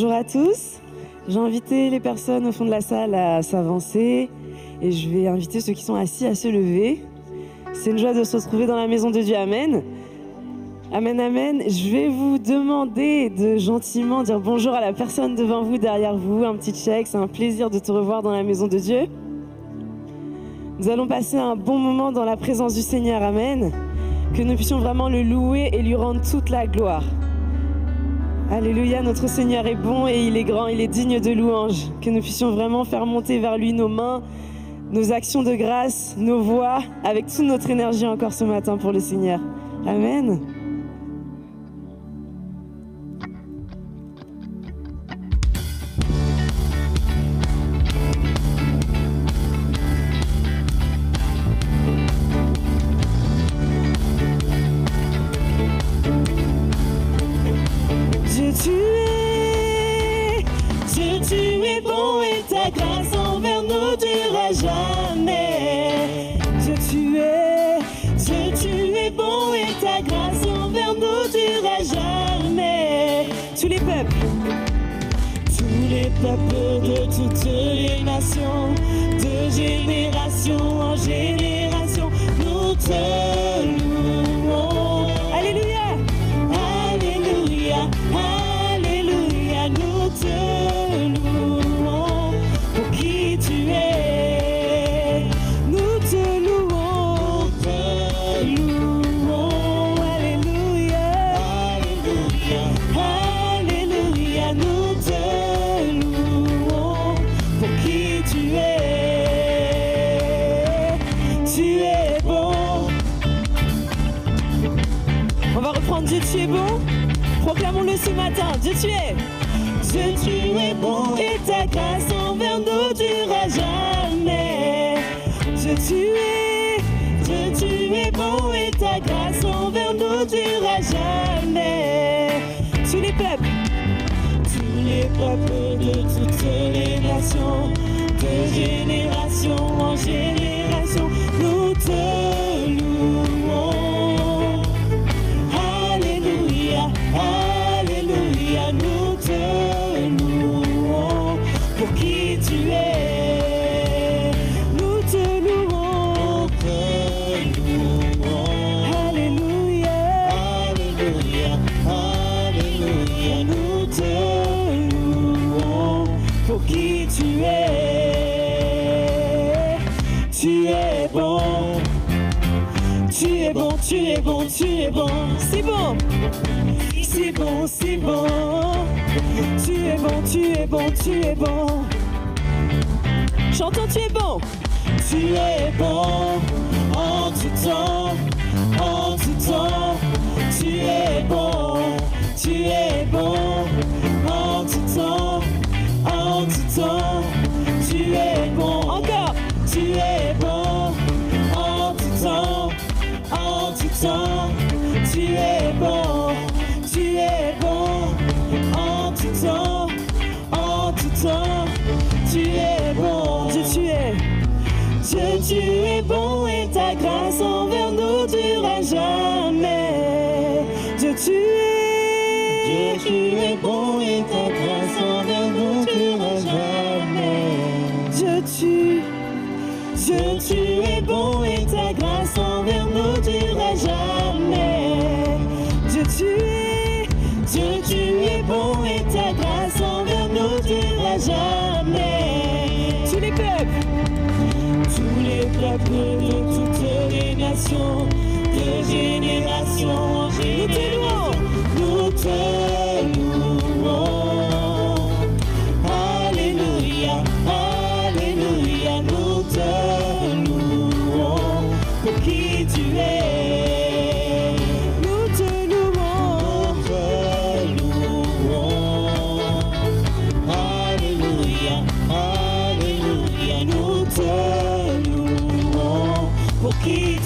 Bonjour à tous. J'ai invité les personnes au fond de la salle à s'avancer et je vais inviter ceux qui sont assis à se lever. C'est une joie de se retrouver dans la maison de Dieu. Amen. Amen, amen. Je vais vous demander de gentiment dire bonjour à la personne devant vous, derrière vous, un petit check. C'est un plaisir de te revoir dans la maison de Dieu. Nous allons passer un bon moment dans la présence du Seigneur. Amen. Que nous puissions vraiment le louer et lui rendre toute la gloire. Alléluia, notre Seigneur est bon et il est grand, il est digne de louange. Que nous puissions vraiment faire monter vers lui nos mains, nos actions de grâce, nos voix, avec toute notre énergie encore ce matin pour le Seigneur. Amen.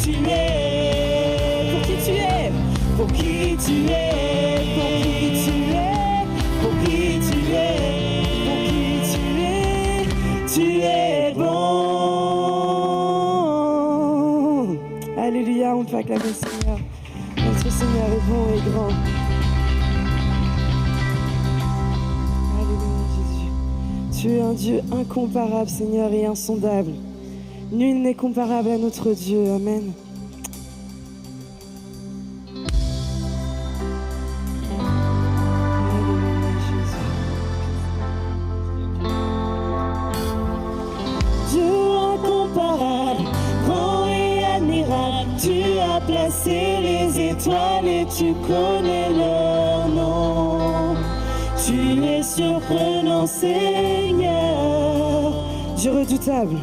tu es, pour qui tu es, pour qui tu es, pour qui tu es, pour qui tu es, pour qui tu es, tu es bon. Alléluia, on peut acclamer le Seigneur. Notre Seigneur est bon et grand. Alléluia Jésus. Tu es un Dieu incomparable, Seigneur, et insondable. Nul n'est comparable à notre Dieu. Amen. Dieu incomparable, grand et admirable. Tu as placé les étoiles et tu connais leur nom. Tu es surprenant, Seigneur. Dieu redoutable.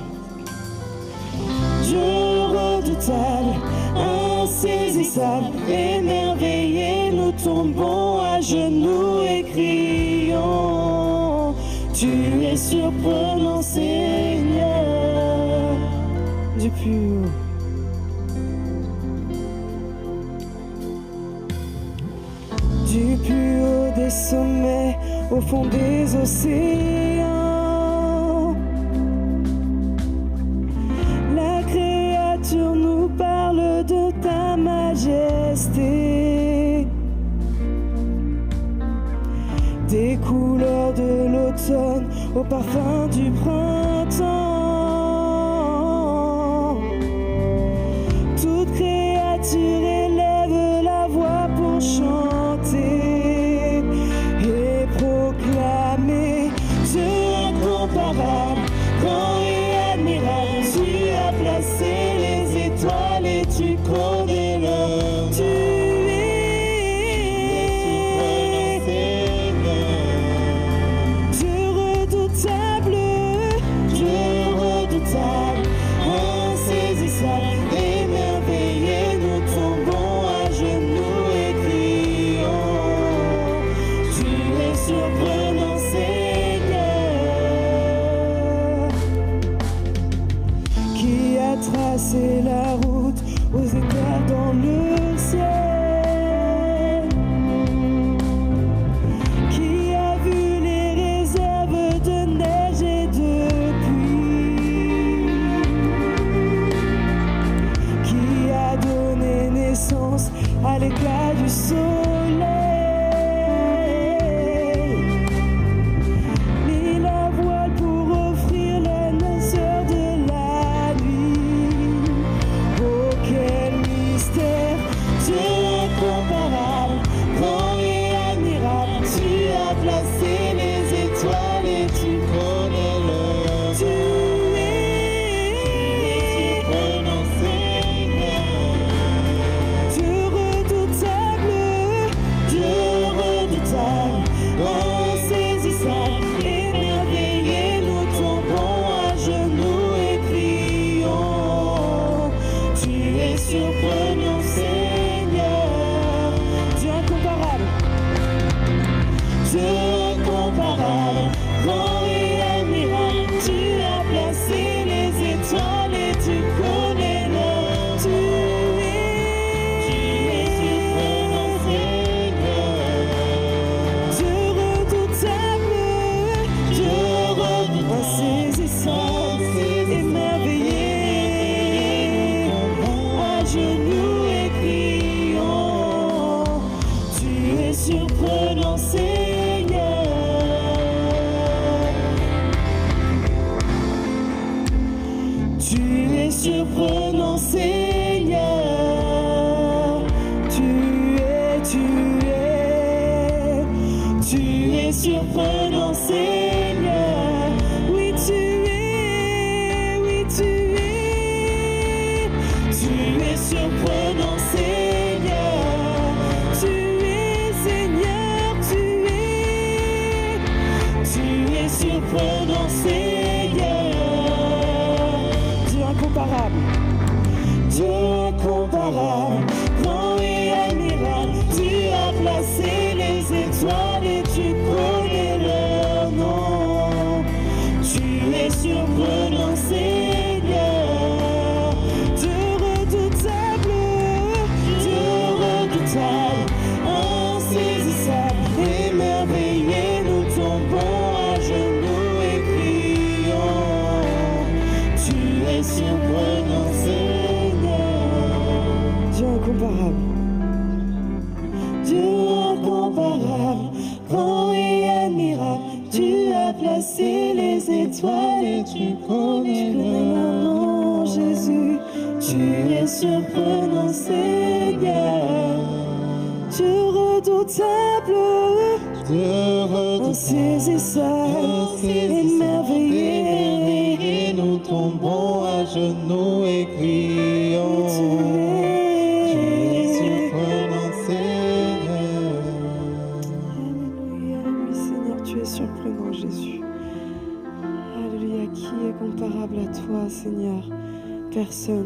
Émerveillés, nous tombons à genoux et crions. Tu es surprenant, Seigneur, du plus haut. Du plus haut des sommets, au fond des océans. far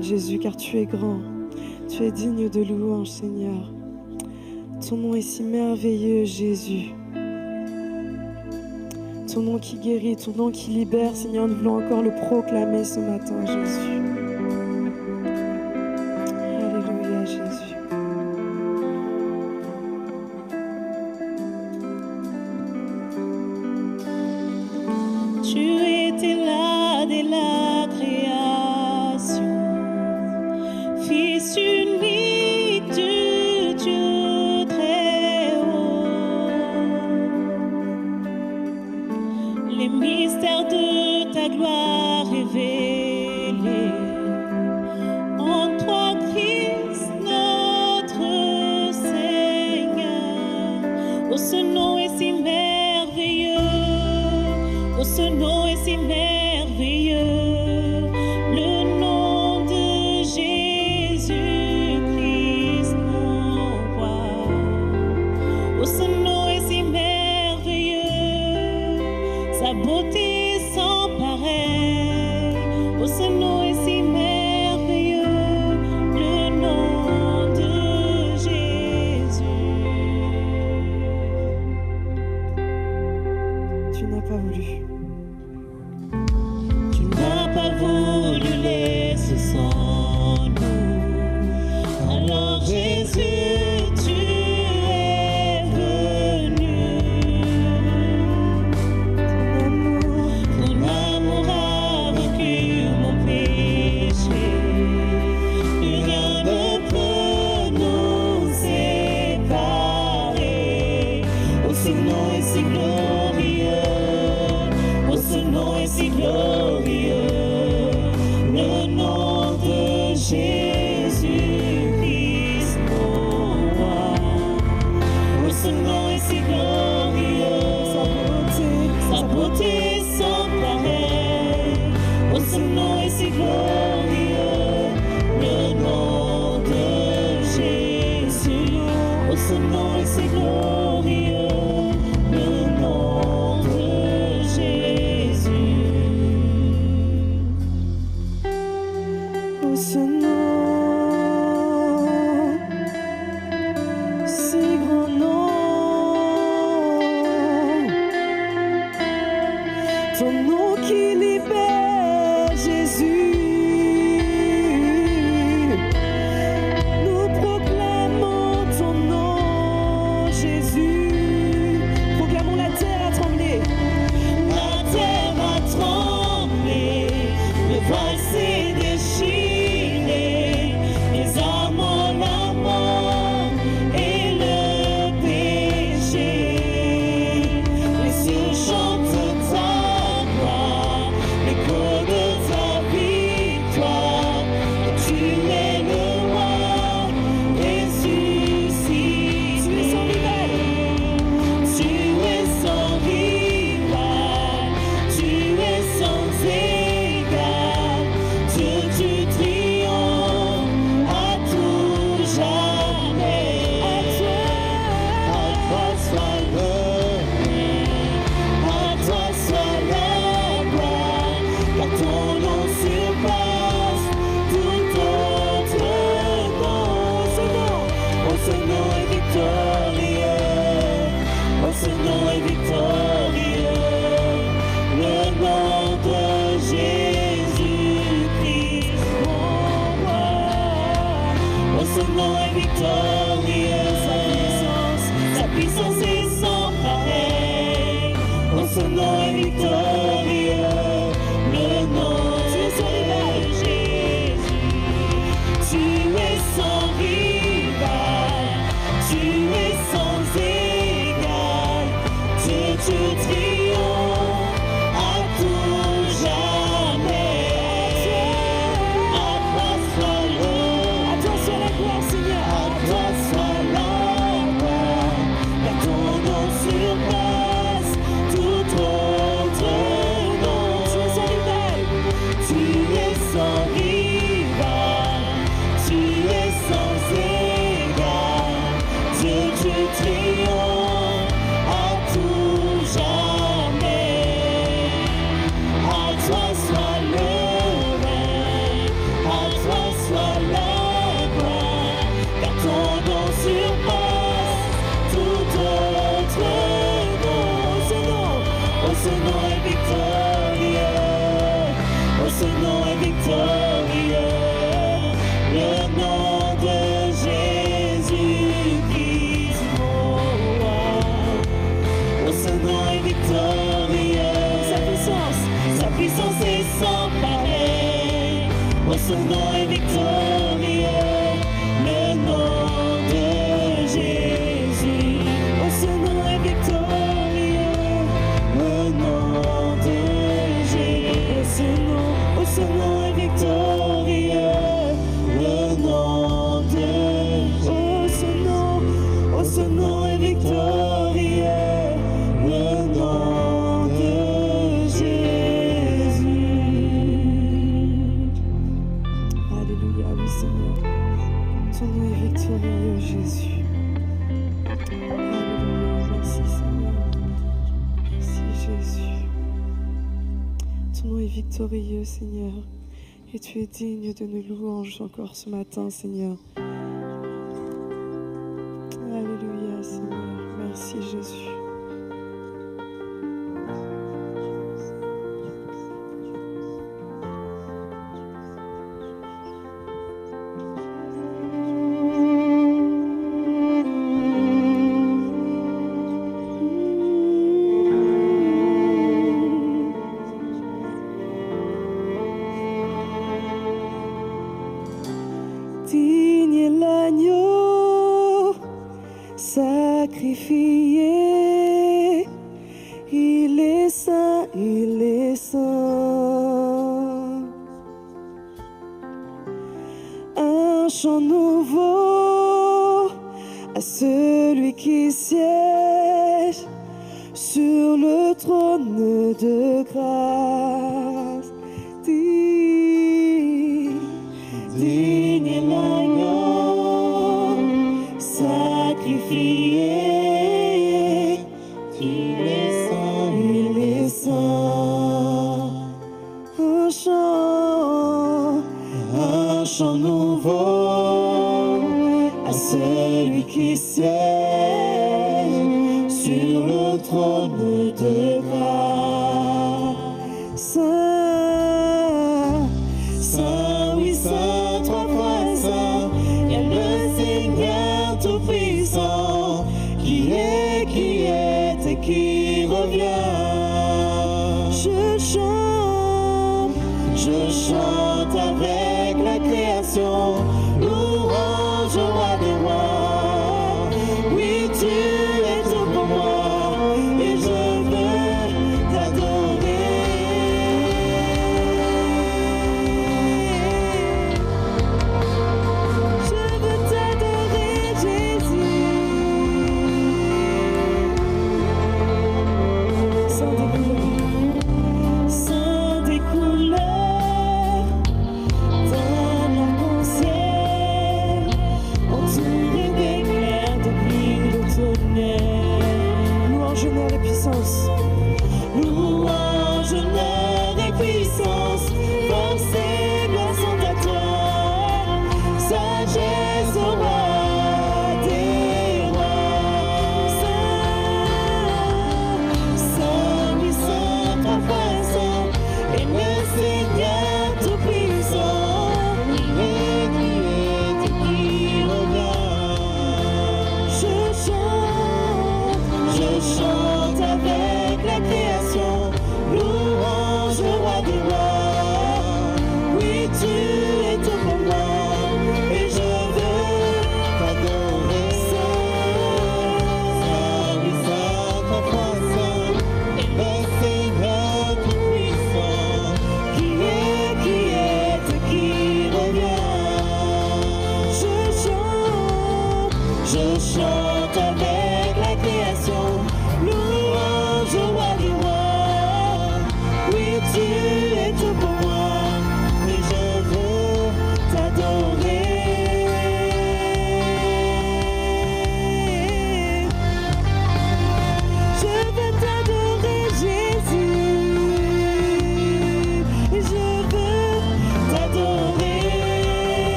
Jésus, car tu es grand. Tu es digne de louange, Seigneur. Ton nom est si merveilleux, Jésus. Ton nom qui guérit, ton nom qui libère, Seigneur, nous voulons encore le proclamer ce matin, Jésus. Seigneur. Ton nom est victorieux, Jésus. Merci Seigneur. Merci Jésus. Ton nom est victorieux, Seigneur. Et tu es digne de nos louanges encore ce matin, Seigneur.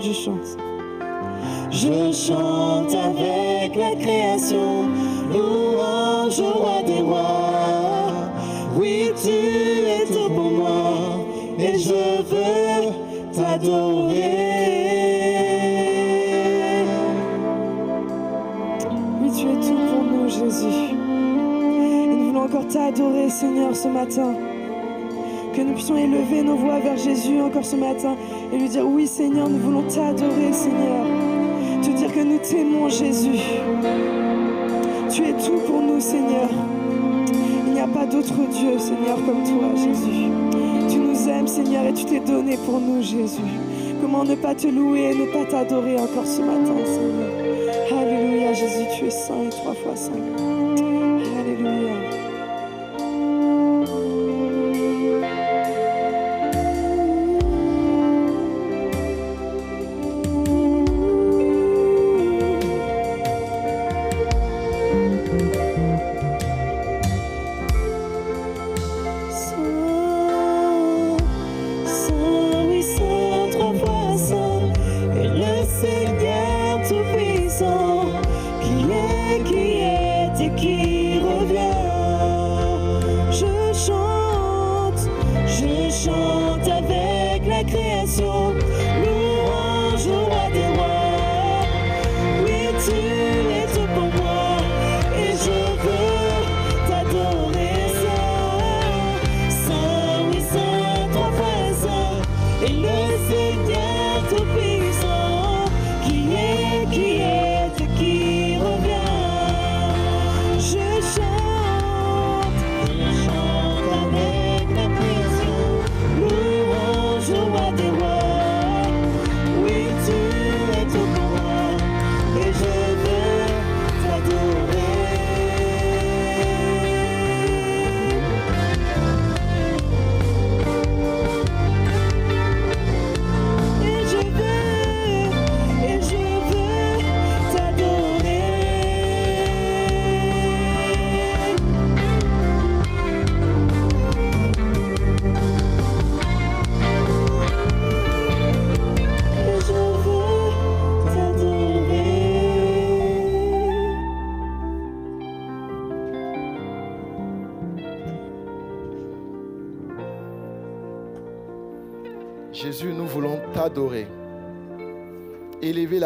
Je chante. Je chante avec la création, louange au roi des rois. Oui, tu es tout pour moi, et je veux t'adorer. Oui, tu es tout pour nous, Jésus. Et nous voulons encore t'adorer, Seigneur, ce matin. Que nous puissions élever nos voix vers Jésus encore ce matin et lui dire, oui, Seigneur, nous voulons t'adorer, Seigneur. Te dire que nous t'aimons, Jésus. Tu es tout pour nous, Seigneur. Il n'y a pas d'autre Dieu, Seigneur, comme toi, Jésus. Tu nous aimes, Seigneur, et tu t'es donné pour nous, Jésus. Comment ne pas te louer et ne pas t'adorer encore ce matin, Seigneur? Alléluia, Jésus, tu es saint et trois fois saint.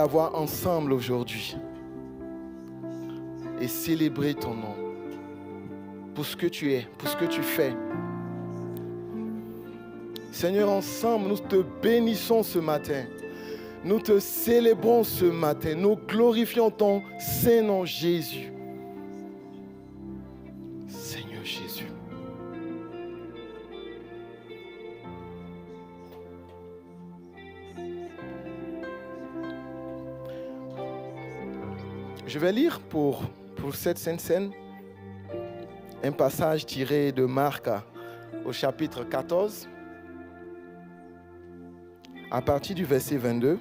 Voix ensemble aujourd'hui. Et célébrer ton nom. Pour ce que tu es, pour ce que tu fais. Seigneur, ensemble, nous te bénissons ce matin. Nous te célébrons ce matin. Nous glorifions ton saint nom, Jésus. Je vais lire pour, pour cette sainte scène un passage tiré de Marc au chapitre 14, à partir du verset 22.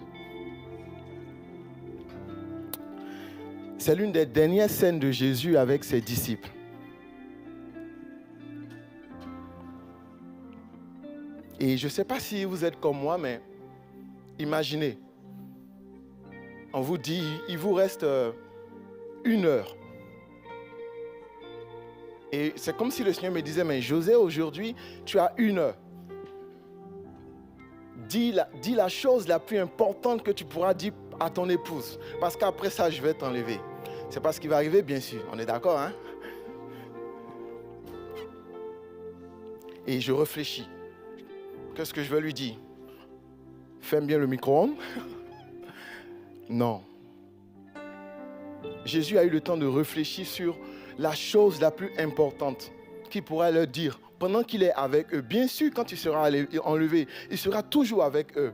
C'est l'une des dernières scènes de Jésus avec ses disciples. Et je ne sais pas si vous êtes comme moi, mais imaginez, on vous dit, il vous reste euh, une heure. Et c'est comme si le Seigneur me disait, mais José, aujourd'hui, tu as une heure. Dis la, chose la plus importante que tu pourras dire à ton épouse. Parce qu'après ça, je vais t'enlever. C'est pas ce qui va arriver, bien sûr. On est d'accord, hein? Et je réfléchis. Qu'est-ce que je vais lui dire? Ferme bien le micro-ondes. non. Jésus a eu le temps de réfléchir sur la chose la plus importante qu'il pourrait leur dire pendant qu'il est avec eux. Bien sûr, quand il sera enlevé, il sera toujours avec eux.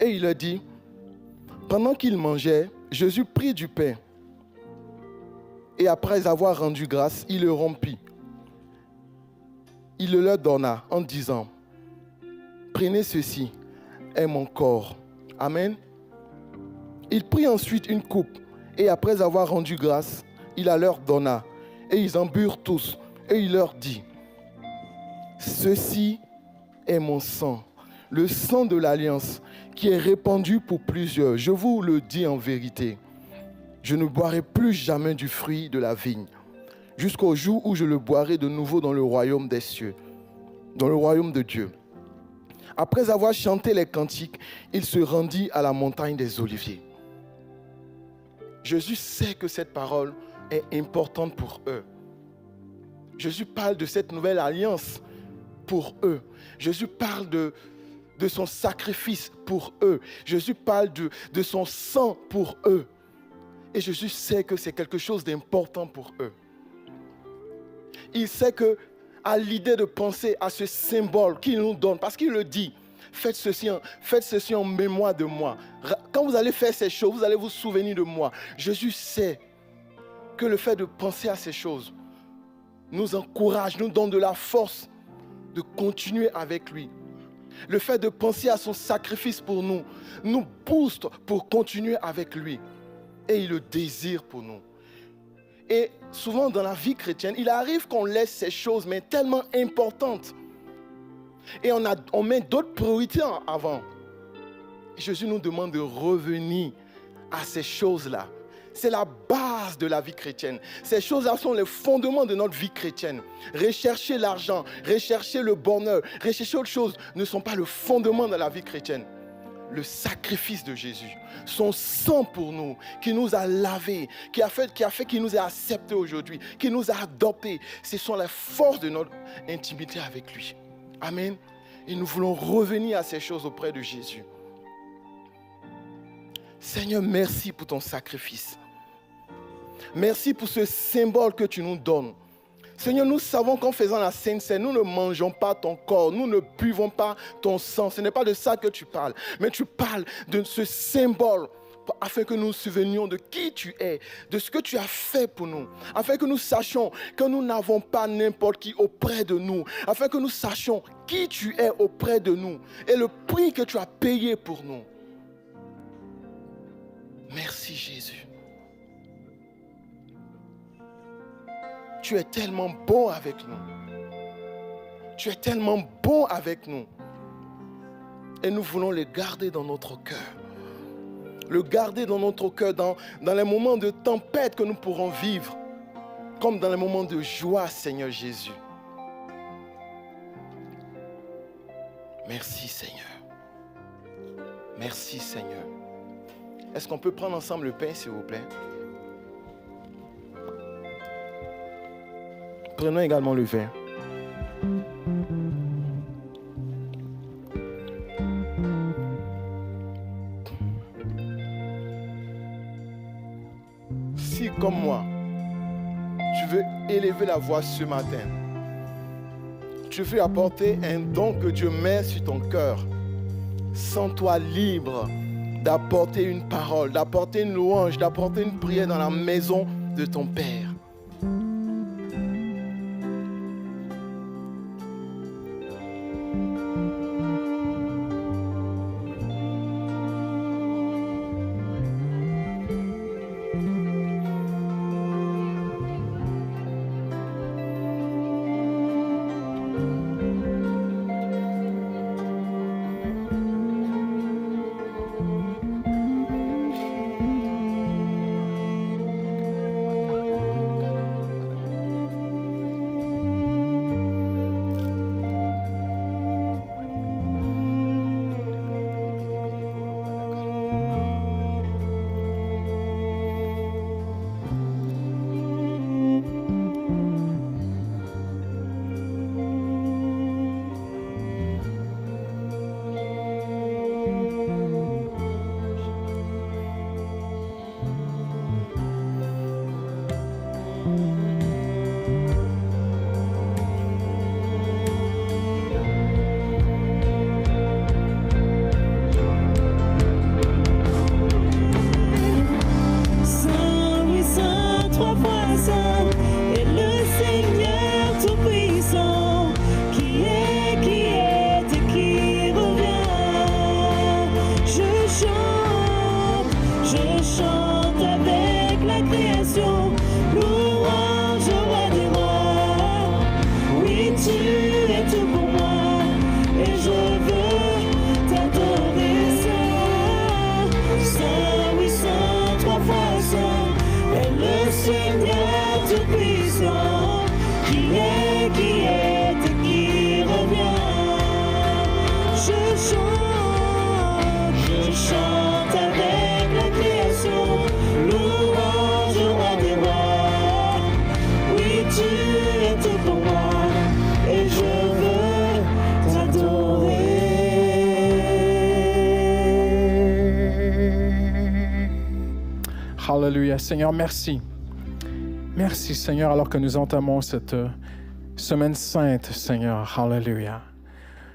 Et il leur dit, pendant qu'il mangeait, Jésus prit du pain et après avoir rendu grâce, il le rompit. Il le leur donna en disant, prenez ceci, est mon corps. Amen. Il prit ensuite une coupe et après avoir rendu grâce, il la leur donna. Et ils en burent tous. Et il leur dit, ceci est mon sang, le sang de l'alliance qui est répandu pour plusieurs. Je vous le dis en vérité je ne boirai plus jamais du fruit de la vigne, jusqu'au jour où je le boirai de nouveau dans le royaume des cieux, dans le royaume de Dieu. Après avoir chanté les cantiques, il se rendit à la montagne des Oliviers. Jésus sait que cette parole est importante pour eux. Jésus parle de cette nouvelle alliance pour eux. Jésus parle de, son sacrifice pour eux. Jésus parle de, de son sang pour eux. Et Jésus sait que c'est quelque chose d'important pour eux. Il sait que à l'idée de penser à ce symbole qu'il nous donne, parce qu'il le dit, faites ceci, en, faites ceci en mémoire de moi. Quand vous allez faire ces choses, vous allez vous souvenir de moi. Jésus sait que le fait de penser à ces choses nous encourage, nous donne de la force de continuer avec lui. Le fait de penser à son sacrifice pour nous nous booste pour continuer avec lui et il le désire pour nous. Et souvent dans la vie chrétienne, il arrive qu'on laisse ces choses, mais tellement importantes. Et on, a, on met d'autres priorités avant. Jésus nous demande de revenir à ces choses-là. C'est la base de la vie chrétienne. Ces choses-là sont les fondements de notre vie chrétienne. Rechercher l'argent, rechercher le bonheur, rechercher autre chose ne sont pas le fondement de la vie chrétienne le sacrifice de Jésus, son sang pour nous, qui nous a lavés, qui a fait, qui a qu'il nous a acceptés aujourd'hui, qui nous a adoptés. Ce sont les forces de notre intimité avec lui. Amen. Et nous voulons revenir à ces choses auprès de Jésus. Seigneur, merci pour ton sacrifice. Merci pour ce symbole que tu nous donnes. Seigneur, nous savons qu'en faisant la Sainte Seine, nous ne mangeons pas ton corps, nous ne buvons pas ton sang. Ce n'est pas de ça que tu parles, mais tu parles de ce symbole afin que nous nous souvenions de qui tu es, de ce que tu as fait pour nous, afin que nous sachions que nous n'avons pas n'importe qui auprès de nous, afin que nous sachions qui tu es auprès de nous et le prix que tu as payé pour nous. Merci Jésus. Tu es tellement bon avec nous. Tu es tellement bon avec nous. Et nous voulons le garder dans notre cœur. Le garder dans notre cœur dans, les moments de tempête que nous pourrons vivre. Comme dans les moments de joie, Seigneur Jésus. Merci Seigneur. Merci Seigneur. Est-ce qu'on peut prendre ensemble le pain, s'il vous plaît? Prenons également le verre. Si comme moi, tu veux élever la voix ce matin, tu veux apporter un don que Dieu met sur ton cœur, sens-toi libre d'apporter une parole, d'apporter une louange, d'apporter une prière dans la maison de ton Père. Seigneur, merci. Merci, Seigneur, alors que nous entamons cette euh, semaine sainte, Seigneur. Hallelujah.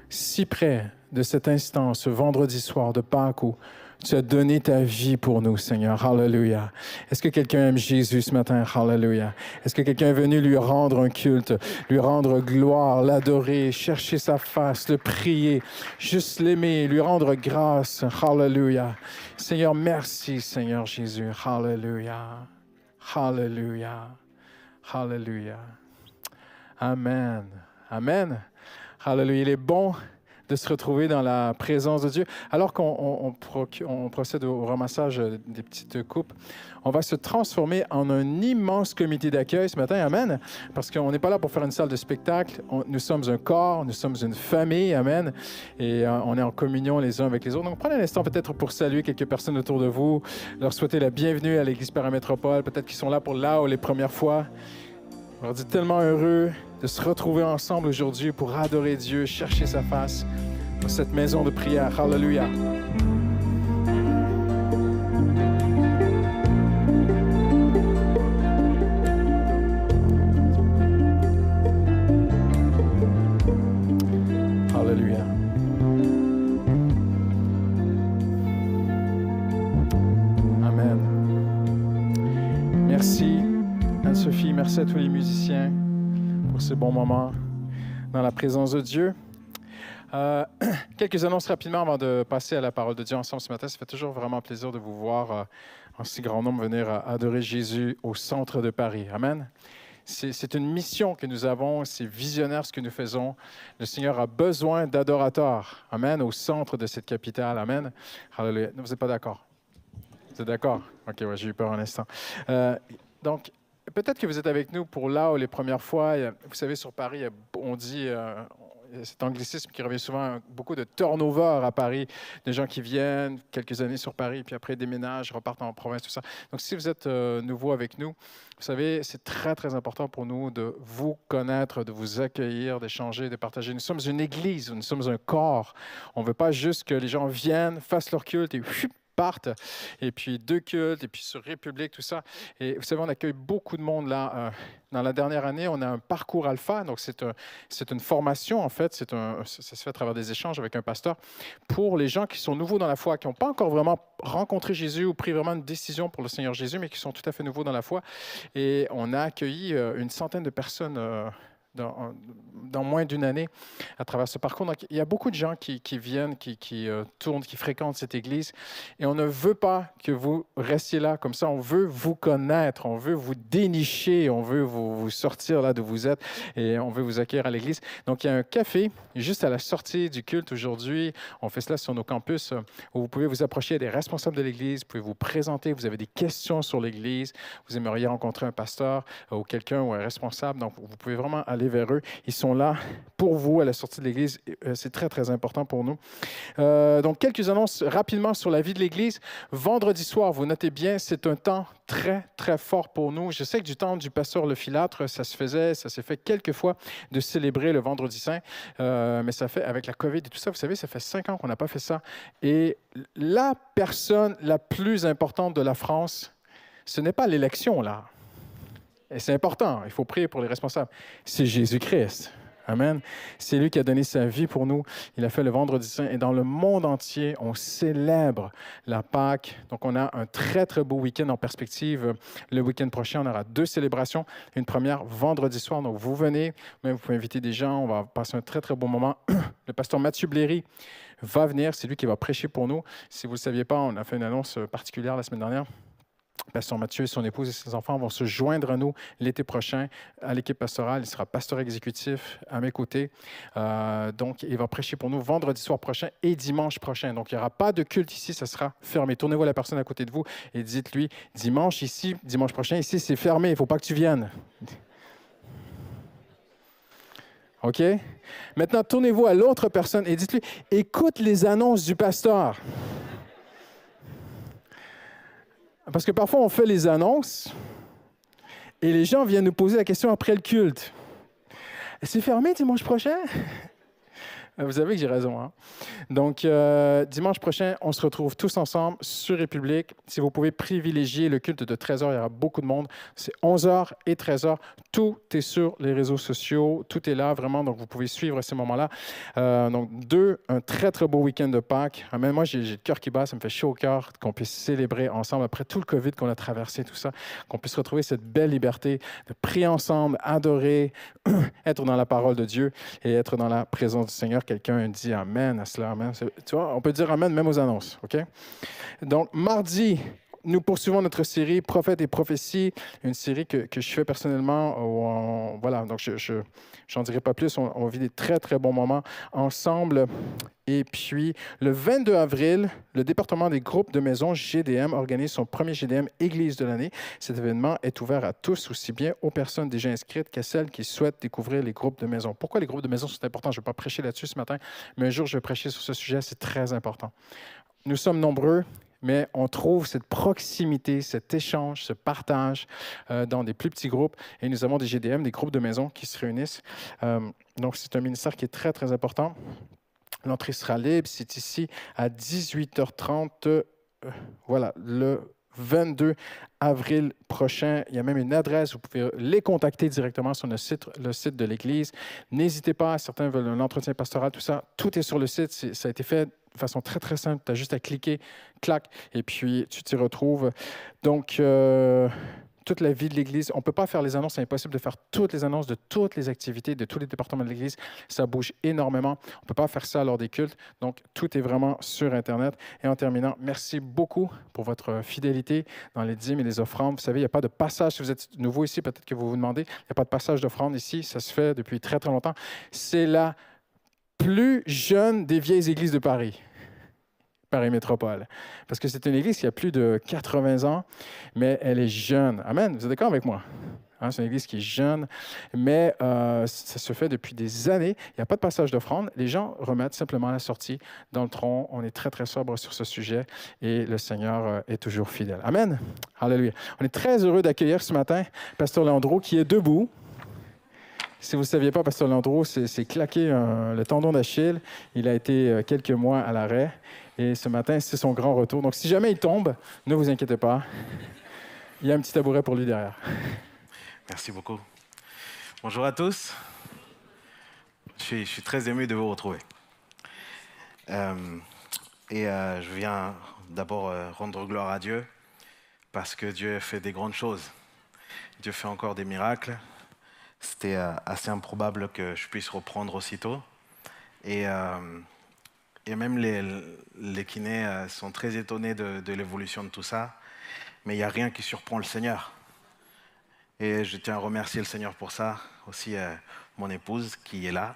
Si près de cet instant, ce vendredi soir de Pâques où tu as donné ta vie pour nous, Seigneur. Hallelujah. Est-ce que quelqu'un aime Jésus ce matin? Hallelujah. Est-ce que quelqu'un est venu lui rendre un culte, lui rendre gloire, l'adorer, chercher sa face, le prier, juste l'aimer, lui rendre grâce? Hallelujah. Seigneur, merci, Seigneur Jésus. Hallelujah. Hallelujah. Hallelujah. Amen. Amen. Hallelujah. Il est bon de se retrouver dans la présence de Dieu. Alors qu'on procède au ramassage des petites coupes, on va se transformer en un immense comité d'accueil ce matin. Amen. Parce qu'on n'est pas là pour faire une salle de spectacle. Nous sommes un corps, nous sommes une famille. Amen. Et euh, on est en communion les uns avec les autres. Donc prenez un instant peut-être pour saluer quelques personnes autour de vous, leur souhaiter la bienvenue à l'Église Paramétropole. Peut-être qu'ils sont là pour là ou les premières fois. On leur dit tellement heureux de se retrouver ensemble aujourd'hui pour adorer Dieu, chercher sa face dans cette maison de prière. Hallelujah. Hallelujah. Amen. Merci Anne-Sophie, merci à tous les musiciens pour ce bon moment dans la présence de Dieu. Euh, quelques annonces rapidement avant de passer à la parole de Dieu ensemble ce matin. Ça fait toujours vraiment plaisir de vous voir euh, en si grand nombre venir euh, adorer Jésus au centre de Paris. Amen. C'est une mission que nous avons, c'est visionnaire ce que nous faisons. Le Seigneur a besoin d'adorateurs. Amen. Au centre de cette capitale. Amen. Hallelujah. Vous n'êtes pas d'accord? Vous êtes d'accord? OK, ouais, j'ai eu peur un instant. Euh, donc, peut-être que vous êtes avec nous pour là ou les premières fois. Vous savez, sur Paris, on dit, euh, cet anglicisme qui revient souvent, beaucoup de turnover à Paris, des gens qui viennent quelques années sur Paris, puis après déménagent, repartent en province, tout ça. Donc, si vous êtes euh, nouveau avec nous, vous savez, c'est très, très important pour nous de vous connaître, de vous accueillir, d'échanger, de partager. Nous sommes une église, nous sommes un corps. On ne veut pas juste que les gens viennent, fassent leur culte et partent. Et puis deux cultes, et puis sur République, tout ça. Et vous savez, on accueille beaucoup de monde là. euh, dans la dernière année, on a un parcours alpha. Donc, c'est c'est une formation, en fait. C'est ça se fait à travers des échanges avec un pasteur pour les gens qui sont nouveaux dans la foi, qui n'ont pas encore vraiment rencontré Jésus ou pris vraiment une décision pour le Seigneur Jésus, mais qui sont tout à fait nouveaux dans la foi. Et on a accueilli euh, une centaine de personnes euh, dans, moins d'une année à travers ce parcours. Donc, il y a beaucoup de gens qui, viennent, qui, euh, tournent, qui fréquentent cette église. Et on ne veut pas que vous restiez là comme ça. On veut vous connaître, on veut vous dénicher, on veut vous, vous sortir là d'où vous êtes et on veut vous accueillir à l'église. Donc, il y a un café juste à la sortie du culte aujourd'hui. On fait cela sur nos campus euh, où vous pouvez vous approcher des responsables de l'église, vous pouvez vous présenter, vous avez des questions sur l'église, vous aimeriez rencontrer un pasteur euh, ou quelqu'un ou un responsable. Donc, vous pouvez vraiment aller vers eux. Ils sont là pour vous à la sortie de l'église. Euh, C'est très, très important pour nous. Euh, donc, quelques annonces rapidement sur la vie de l'Église. Vendredi soir, vous notez bien, c'est un temps très, très fort pour nous. Je sais que du temps du pasteur Le Filâtre, ça se faisait, ça s'est fait quelques fois de célébrer le Vendredi Saint, Euh, mais ça fait, avec la COVID et tout ça, vous savez, ça fait cinq ans qu'on n'a pas fait ça. Et la personne la plus importante de la France, ce n'est pas l'élection, là. Et c'est important, il faut prier pour les responsables. C'est Jésus-Christ. Amen. C'est lui qui a donné sa vie pour nous. Il a fait le vendredi saint. Et dans le monde entier, on célèbre la Pâque. Donc, on a un très, très beau week-end en perspective. Le week-end prochain, on aura deux célébrations. Une première vendredi soir. Donc, vous venez, même vous pouvez inviter des gens. On va passer un très, très beau moment. Le pasteur Mathieu Bléry va venir. C'est lui qui va prêcher pour nous. Si vous ne le saviez pas, on a fait une annonce particulière la semaine dernière. Pasteur Mathieu, son épouse et ses enfants vont se joindre à nous l'été prochain à l'équipe pastorale. Il sera pasteur exécutif à mes côtés. Euh, donc, il va prêcher pour nous vendredi soir prochain et dimanche prochain. Donc, il n'y aura pas de culte ici, ça sera fermé. Tournez-vous à la personne à côté de vous et dites-lui, dimanche ici, dimanche prochain, ici, c'est fermé, il ne faut pas que tu viennes. OK? Maintenant, tournez-vous à l'autre personne et dites-lui, écoute les annonces du pasteur. Parce que parfois, on fait les annonces et les gens viennent nous poser la question après le culte. C'est fermé dimanche prochain? Vous savez que j'ai raison. Hein? Donc, euh, dimanche prochain, on se retrouve tous ensemble sur République. Si vous pouvez privilégier le culte de 13h, il y aura beaucoup de monde. C'est 11h et 13h. Tout est sur les réseaux sociaux. Tout est là, vraiment. Donc, vous pouvez suivre ces moments-là. Euh, donc, deux, un très, très beau week-end de Pâques. Ah, même moi, j'ai j'ai le cœur qui bat. Ça me fait chaud au cœur qu'on puisse célébrer ensemble après tout le COVID qu'on a traversé, tout ça. Qu'on puisse retrouver cette belle liberté de prier ensemble, adorer, être dans la parole de Dieu et être dans la présence du Seigneur. Quelqu'un dit Amen à cela. Tu vois, on peut dire Amen même aux annonces. OK? Donc, mardi, nous poursuivons notre série Prophètes et prophéties, une série que, que je fais personnellement. Voilà, donc je j'en dirai pas plus. On, on vit des très, très bons moments ensemble. Et puis, le 22 avril, le département des groupes de maisons GDM organise son premier GDM Église de l'année. Cet événement est ouvert à tous, aussi bien aux personnes déjà inscrites qu'à celles qui souhaitent découvrir les groupes de maisons. Pourquoi les groupes de maisons sont importants? Je ne vais pas prêcher là-dessus ce matin, mais un jour, je vais prêcher sur ce sujet. C'est très important. Nous sommes nombreux, mais on trouve cette proximité, cet échange, ce partage euh, dans des plus petits groupes. Et nous avons des GDM, des groupes de maisons qui se réunissent. Euh, donc, c'est un ministère qui est très, très important. L'entrée sera libre. C'est ici à 18h30. euh, voilà, le 22 avril prochain. Il y a même une adresse. Vous pouvez les contacter directement sur le site, le site de l'Église. N'hésitez pas. Certains veulent un entretien pastoral, tout ça. Tout est sur le site. Ça a été fait de façon très, très simple. Tu as juste à cliquer, clac, et puis tu t'y retrouves. Donc, euh, toute la vie de l'Église. On ne peut pas faire les annonces, c'est impossible de faire toutes les annonces de toutes les activités, de tous les départements de l'Église. Ça bouge énormément. On ne peut pas faire ça lors des cultes. Donc, tout est vraiment sur Internet. Et en terminant, merci beaucoup pour votre fidélité dans les dîmes et les offrandes. Vous savez, il n'y a pas de passage. Si vous êtes nouveau ici, peut-être que vous vous demandez, il n'y a pas de passage d'offrande ici. Ça se fait depuis très, très longtemps. C'est la plus jeune des vieilles églises de Paris. Paris Métropole. Parce que c'est une église qui a plus de 80 ans, mais elle est jeune. Amen. Vous êtes d'accord avec moi? Hein, c'est une église qui est jeune, mais euh, ça se fait depuis des années. Il n'y a pas de passage d'offrande. Les gens remettent simplement la sortie dans le tronc. On est très, très sobre sur ce sujet et le Seigneur euh, est toujours fidèle. Amen. Alléluia. On est très heureux d'accueillir ce matin Pasteur Leandro qui est debout. Si vous ne saviez pas, Pasteur Landreau s'est claqué euh, le tendon d'Achille. Il a été quelques mois à l'arrêt. Et ce matin, c'est son grand retour. Donc si jamais il tombe, ne vous inquiétez pas. Il y a un petit tabouret pour lui derrière. Merci beaucoup. Bonjour à tous. Je suis, très ému de vous retrouver. Euh, et euh, je viens d'abord euh, rendre gloire à Dieu parce que Dieu fait des grandes choses. Dieu fait encore des miracles. C'était assez improbable que je puisse reprendre aussitôt. Et, et même les, kinés euh, sont très étonnés de, l'évolution de tout ça. Mais il n'y a rien qui surprend le Seigneur. Et je tiens à remercier le Seigneur pour ça. Aussi euh, mon épouse qui est là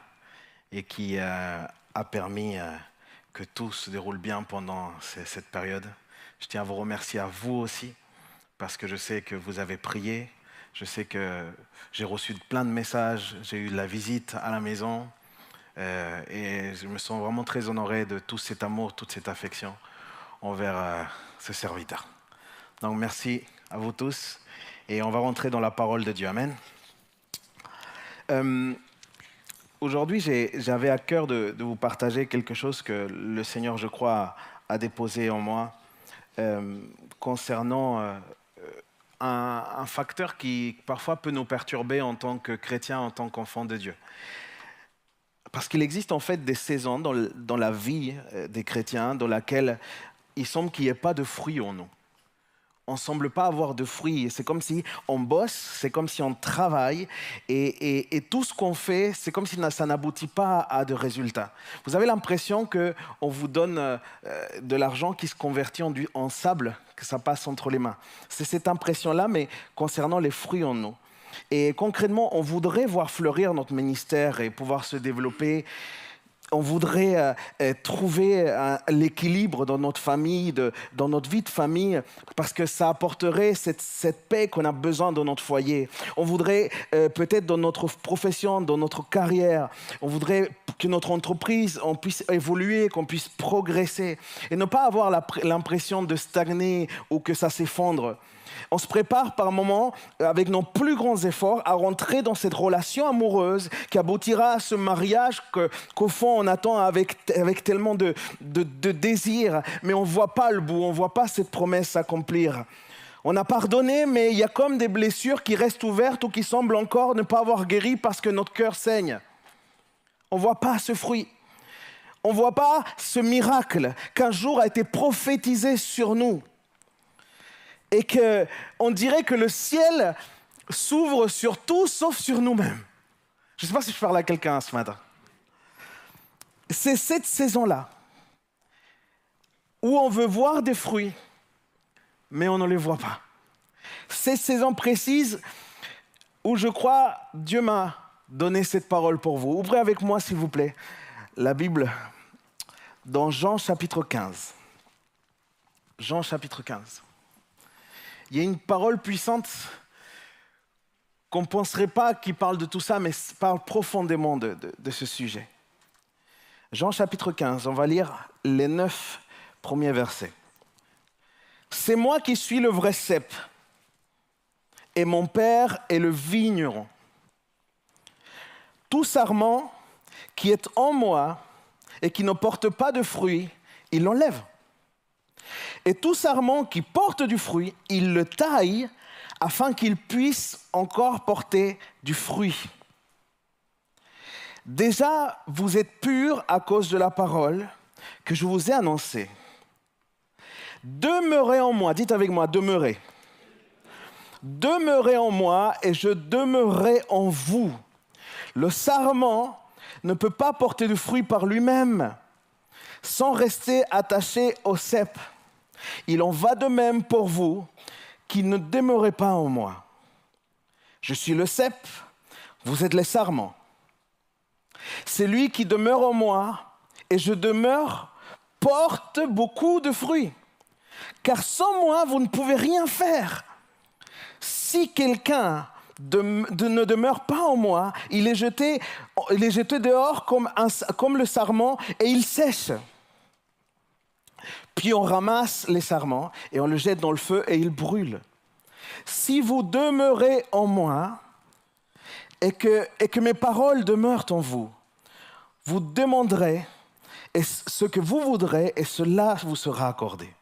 et qui euh, a permis euh, que tout se déroule bien pendant ce- cette période. Je tiens à vous remercier à vous aussi parce que je sais que vous avez prié. Je sais que j'ai reçu plein de messages. J'ai eu de la visite à la maison. Euh, et je me sens vraiment très honoré de tout cet amour, toute cette affection envers euh, ce serviteur. Donc merci à vous tous. Et on va rentrer dans la parole de Dieu. Amen. Euh, Aujourd'hui, j'avais à cœur de, vous partager quelque chose que le Seigneur, je crois, a déposé en moi concernant un facteur qui parfois peut nous perturber en tant que chrétiens, en tant qu'enfants de Dieu. Parce qu'il existe en fait des saisons dans, la vie euh, des chrétiens dans laquelle il semble qu'il n'y ait pas de fruits en nous on semble pas avoir de fruits. C'est comme si on bosse, c'est comme si on travaille, et, tout ce qu'on fait, c'est comme si ça n'aboutit pas à de résultats. Vous avez l'impression que on vous donne euh, de l'argent qui se convertit en, du- en sable, que ça passe entre les mains. C'est cette impression-là, mais concernant les fruits en nous. Et concrètement, on voudrait voir fleurir notre ministère et pouvoir se développer on voudrait euh, euh, trouver euh, l'équilibre dans notre famille, dans notre vie de famille, parce que ça apporterait cette, paix qu'on a besoin dans notre foyer. On voudrait peut-être dans notre profession, dans notre carrière, on voudrait que notre entreprise, puisse évoluer, qu'on puisse progresser et ne pas avoir l'impression de stagner ou que ça s'effondre. On se prépare par moments, euh, avec nos plus grands efforts, à rentrer dans cette relation amoureuse qui aboutira à ce mariage qu'au fond on attend avec, avec tellement de, de, de désir, mais on ne voit pas le bout, on ne voit pas cette promesse s'accomplir. On a pardonné, mais il y a comme des blessures qui restent ouvertes ou qui semblent encore ne pas avoir guéri parce que notre cœur saigne. On ne voit pas ce fruit. On ne voit pas ce miracle qu'un jour a été prophétisé sur nous et que on dirait que le ciel s'ouvre sur tout sauf sur nous-mêmes. Je ne sais pas si je parle à quelqu'un ce matin. C'est cette saison-là où on veut voir des fruits, mais on ne les voit pas. Cette saison précise où je crois Dieu m'a donné cette parole pour vous. Ouvrez avec moi, s'il vous plaît, la Bible dans Jean chapitre 15. Jean chapitre 15 il y a une parole puissante qu'on ne penserait pas qui parle de tout ça, mais parle profondément de, de- ce sujet. Jean chapitre 15, on va lire les neuf premiers versets. C'est moi qui suis le vrai cep, et mon père est le vigneron. Tout sarment qui est en moi et qui ne porte pas de fruits, il l'enlève. Et tout sarment qui porte du fruit, il le taille afin qu'il puisse encore porter du fruit. Déjà, vous êtes purs à cause de la parole que je vous ai annoncée. Demeurez en moi, dites avec moi, demeurez. Demeurez en moi et je demeurerai en vous. Le sarment ne peut pas porter de fruit par lui-même sans rester attaché au cep. Il en va de même pour vous qui ne demeurez pas en moi. Je suis le cep, vous êtes les sarments. C'est lui qui demeure en moi et je demeure porte beaucoup de fruits. Car sans moi, vous ne pouvez rien faire. Si quelqu'un ne demeure pas en moi, il est jeté, dehors comme le sarment et il sèche. Puis on ramasse les sarments et on le jette dans le feu et il brûle. Si vous demeurez en moi et que, mes paroles demeurent en vous, vous demanderez ce que vous voudrez, et cela vous sera accordé.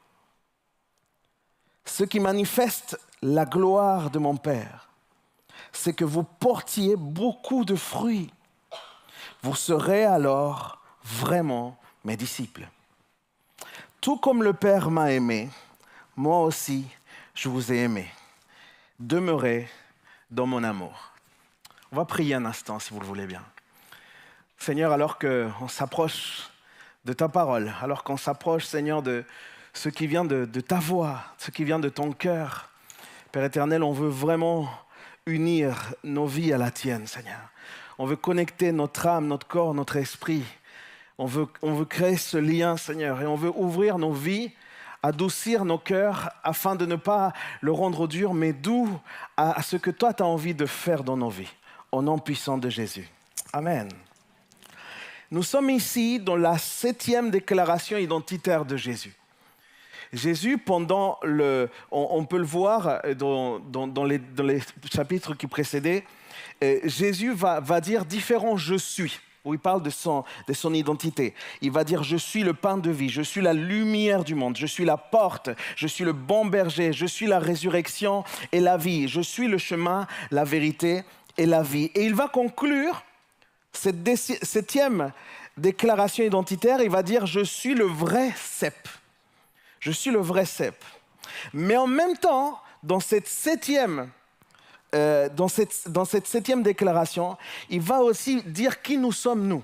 Ce qui manifeste la gloire de mon Père, c'est que vous portiez beaucoup de fruits. Vous serez alors vraiment mes disciples. Tout comme le Père m'a aimé, moi aussi, je vous ai aimé. Demeurez dans mon amour. On va prier un instant, si vous le voulez bien. Seigneur, alors qu'on s'approche de ta parole, alors qu'on s'approche, Seigneur, de ce qui vient de, ta voix, ce qui vient de ton cœur, Père éternel, on veut vraiment unir nos vies à la tienne, Seigneur. On veut connecter notre âme, notre corps, notre esprit. On veut, créer ce lien, Seigneur, et on veut ouvrir nos vies adoucir nos cœurs afin de ne pas le rendre dur, mais doux à, ce que toi tu as envie de faire dans nos vies, au nom puissant de Jésus. Amen. Nous sommes ici dans la septième déclaration identitaire de Jésus. Jésus, pendant le, on, peut le voir dans, dans, les, dans, les, chapitres qui précédaient, euh, Jésus va, va dire différents je suis où il parle de son, de son identité. Il va dire, je suis le pain de vie, je suis la lumière du monde, je suis la porte, je suis le bon berger, je suis la résurrection et la vie, je suis le chemin, la vérité et la vie. Et il va conclure cette septième déclaration identitaire, il va dire, je suis le vrai cep. Je suis le vrai cep. Mais en même temps, dans cette septième euh, dans, cette, dans cette septième déclaration, il va aussi dire qui nous sommes nous.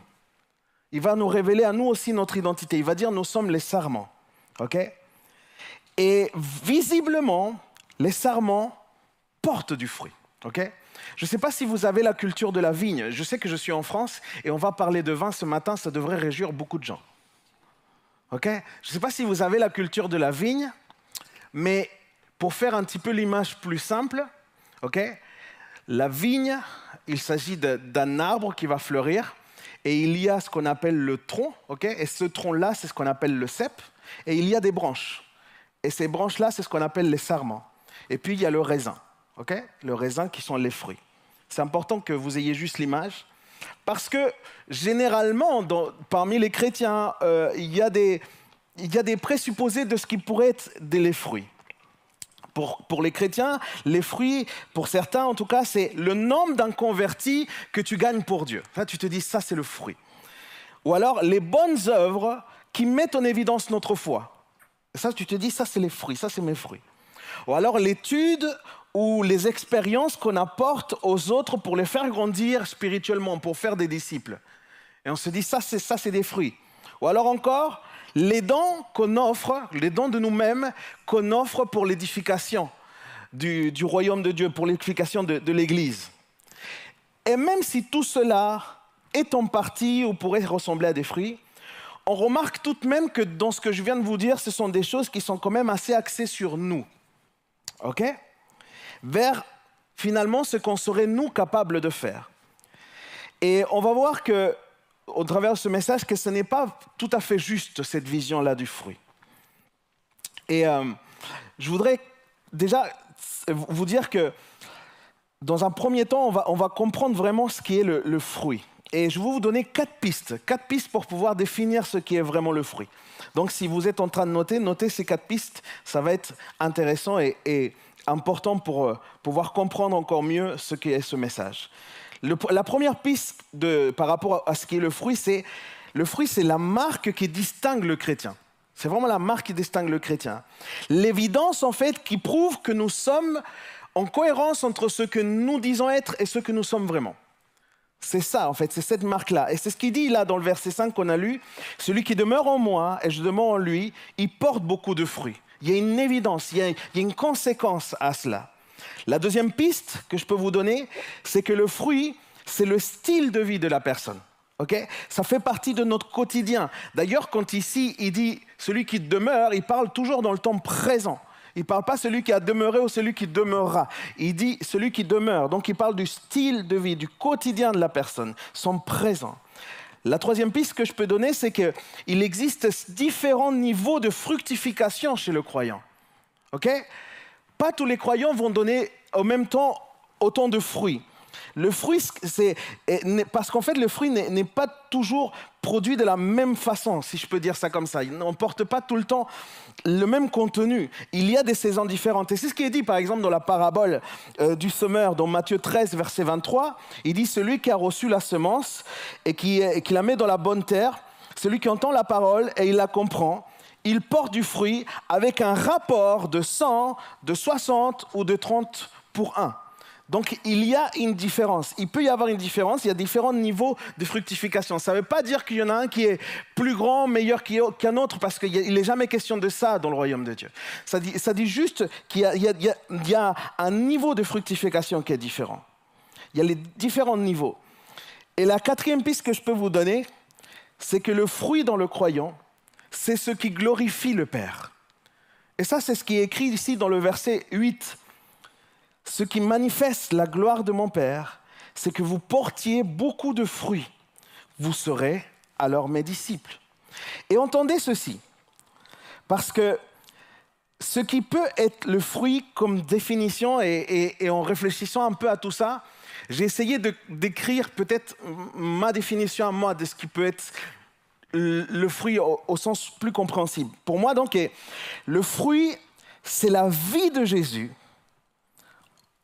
Il va nous révéler à nous aussi notre identité. Il va dire nous sommes les sarments. OK? Et visiblement, les sarments portent du fruit. OK? Je ne sais pas si vous avez la culture de la vigne. Je sais que je suis en France et on va parler de vin ce matin, ça devrait réjouir beaucoup de gens. OK? Je ne sais pas si vous avez la culture de la vigne, mais pour faire un petit peu l'image plus simple, la vigne, il s'agit d'un arbre qui va fleurir et il y a ce qu'on appelle le tronc, Et ce tronc-là, c'est ce qu'on appelle le cep. Et il y a des branches. Et ces branches-là, c'est ce qu'on appelle les sarments. Et puis il y a le raisin, Le raisin qui sont les fruits. C'est important que vous ayez juste l'image. Parce que généralement, parmi les chrétiens, euh, il, y y a des présupposés de ce qui pourrait être des fruits. Pour, les chrétiens, les fruits, pour certains en tout cas, c'est le nombre d'un converti que tu gagnes pour Dieu. Là, tu te dis, ça c'est le fruit. Ou alors les bonnes œuvres qui mettent en évidence notre foi. Ça, tu te dis, ça c'est les fruits, ça c'est mes fruits. Ou alors l'étude ou les expériences qu'on apporte aux autres pour les faire grandir spirituellement, pour faire des disciples. Et on se dit, ça c'est ça c'est des fruits. Ou alors encore, les dons qu'on offre, les dons de nous-mêmes qu'on offre pour l'édification du, royaume de Dieu, pour l'édification de, de l'Église. Et même si tout cela est en partie ou pourrait ressembler à des fruits, on remarque tout de même que dans ce que je viens de vous dire, ce sont des choses qui sont quand même assez axées sur nous. OK? Vers finalement ce qu'on serait nous capables de faire. Et on va voir que au travers de ce message que ce n'est pas tout à fait juste cette vision-là du fruit. Et euh, je voudrais déjà vous dire que dans un premier temps, on va, comprendre vraiment ce qui est le, fruit. Et je vais vous donner quatre pistes, quatre pistes pour pouvoir définir ce qui est vraiment le fruit. Donc si vous êtes en train de noter, notez ces quatre pistes, ça va être intéressant et, et important pour euh, pouvoir comprendre encore mieux ce qu'est ce message la première piste par rapport à ce qui est le fruit, c'est le fruit, c'est la marque qui distingue le chrétien. C'est vraiment la marque qui distingue le chrétien. L'évidence, en fait, qui prouve que nous sommes en cohérence entre ce que nous disons être et ce que nous sommes vraiment. C'est ça, en fait, c'est cette marque-là. Et c'est ce qu'il dit là dans le verset 5 qu'on a lu. Celui qui demeure en moi et je demeure en lui, il porte beaucoup de fruits. Il y a une évidence, il y a une conséquence à cela. La deuxième piste que je peux vous donner, c'est que le fruit, c'est le style de vie de la personne. Ça fait partie de notre quotidien. D'ailleurs, quand ici il dit celui qui demeure, il parle toujours dans le temps présent. Il ne parle pas celui qui a demeuré ou celui qui demeurera. Il dit celui qui demeure. Donc il parle du style de vie, du quotidien de la personne, son présent. La troisième piste que je peux donner, c'est qu'il existe différents niveaux de fructification chez le croyant. Ok? Pas tous les croyants vont donner au même temps autant de fruits. Le fruit, c'est parce qu'en fait, le fruit n'est pas toujours produit de la même façon, si je peux dire ça comme ça. Il n'emporte pas tout le temps le même contenu. Il y a des saisons différentes. Et c'est ce qui est dit, par exemple, dans la parabole euh, du semeur, dans Matthieu 13, verset 23. Il dit Celui qui a reçu la semence et qui, qui la met dans la bonne terre, celui qui entend la parole et il la comprend, il porte du fruit avec un rapport de 100, de 60 ou de 30 pour 1. Donc il y a une différence. Il peut y avoir une différence. Il y a différents niveaux de fructification. Ça ne veut pas dire qu'il y en a un qui est plus grand, meilleur qu'un autre, parce qu'il n'est jamais question de ça dans le royaume de Dieu. Ça dit, juste qu'il y, a un niveau de fructification qui est différent. Il y a les différents niveaux. Et la quatrième piste que je peux vous donner, c'est que le fruit dans le croyant, c'est ce qui glorifie le Père. Et ça, c'est ce qui est écrit ici dans le verset 8 ce qui manifeste la gloire de mon Père, c'est que vous portiez beaucoup de fruits. Vous serez alors mes disciples. Et entendez ceci, parce que ce qui peut être le fruit comme définition, et, en réfléchissant un peu à tout ça, j'ai essayé de d'écrire peut-être ma définition à moi de ce qui peut être le fruit au, sens plus compréhensible. Pour moi, donc, le fruit, c'est la vie de Jésus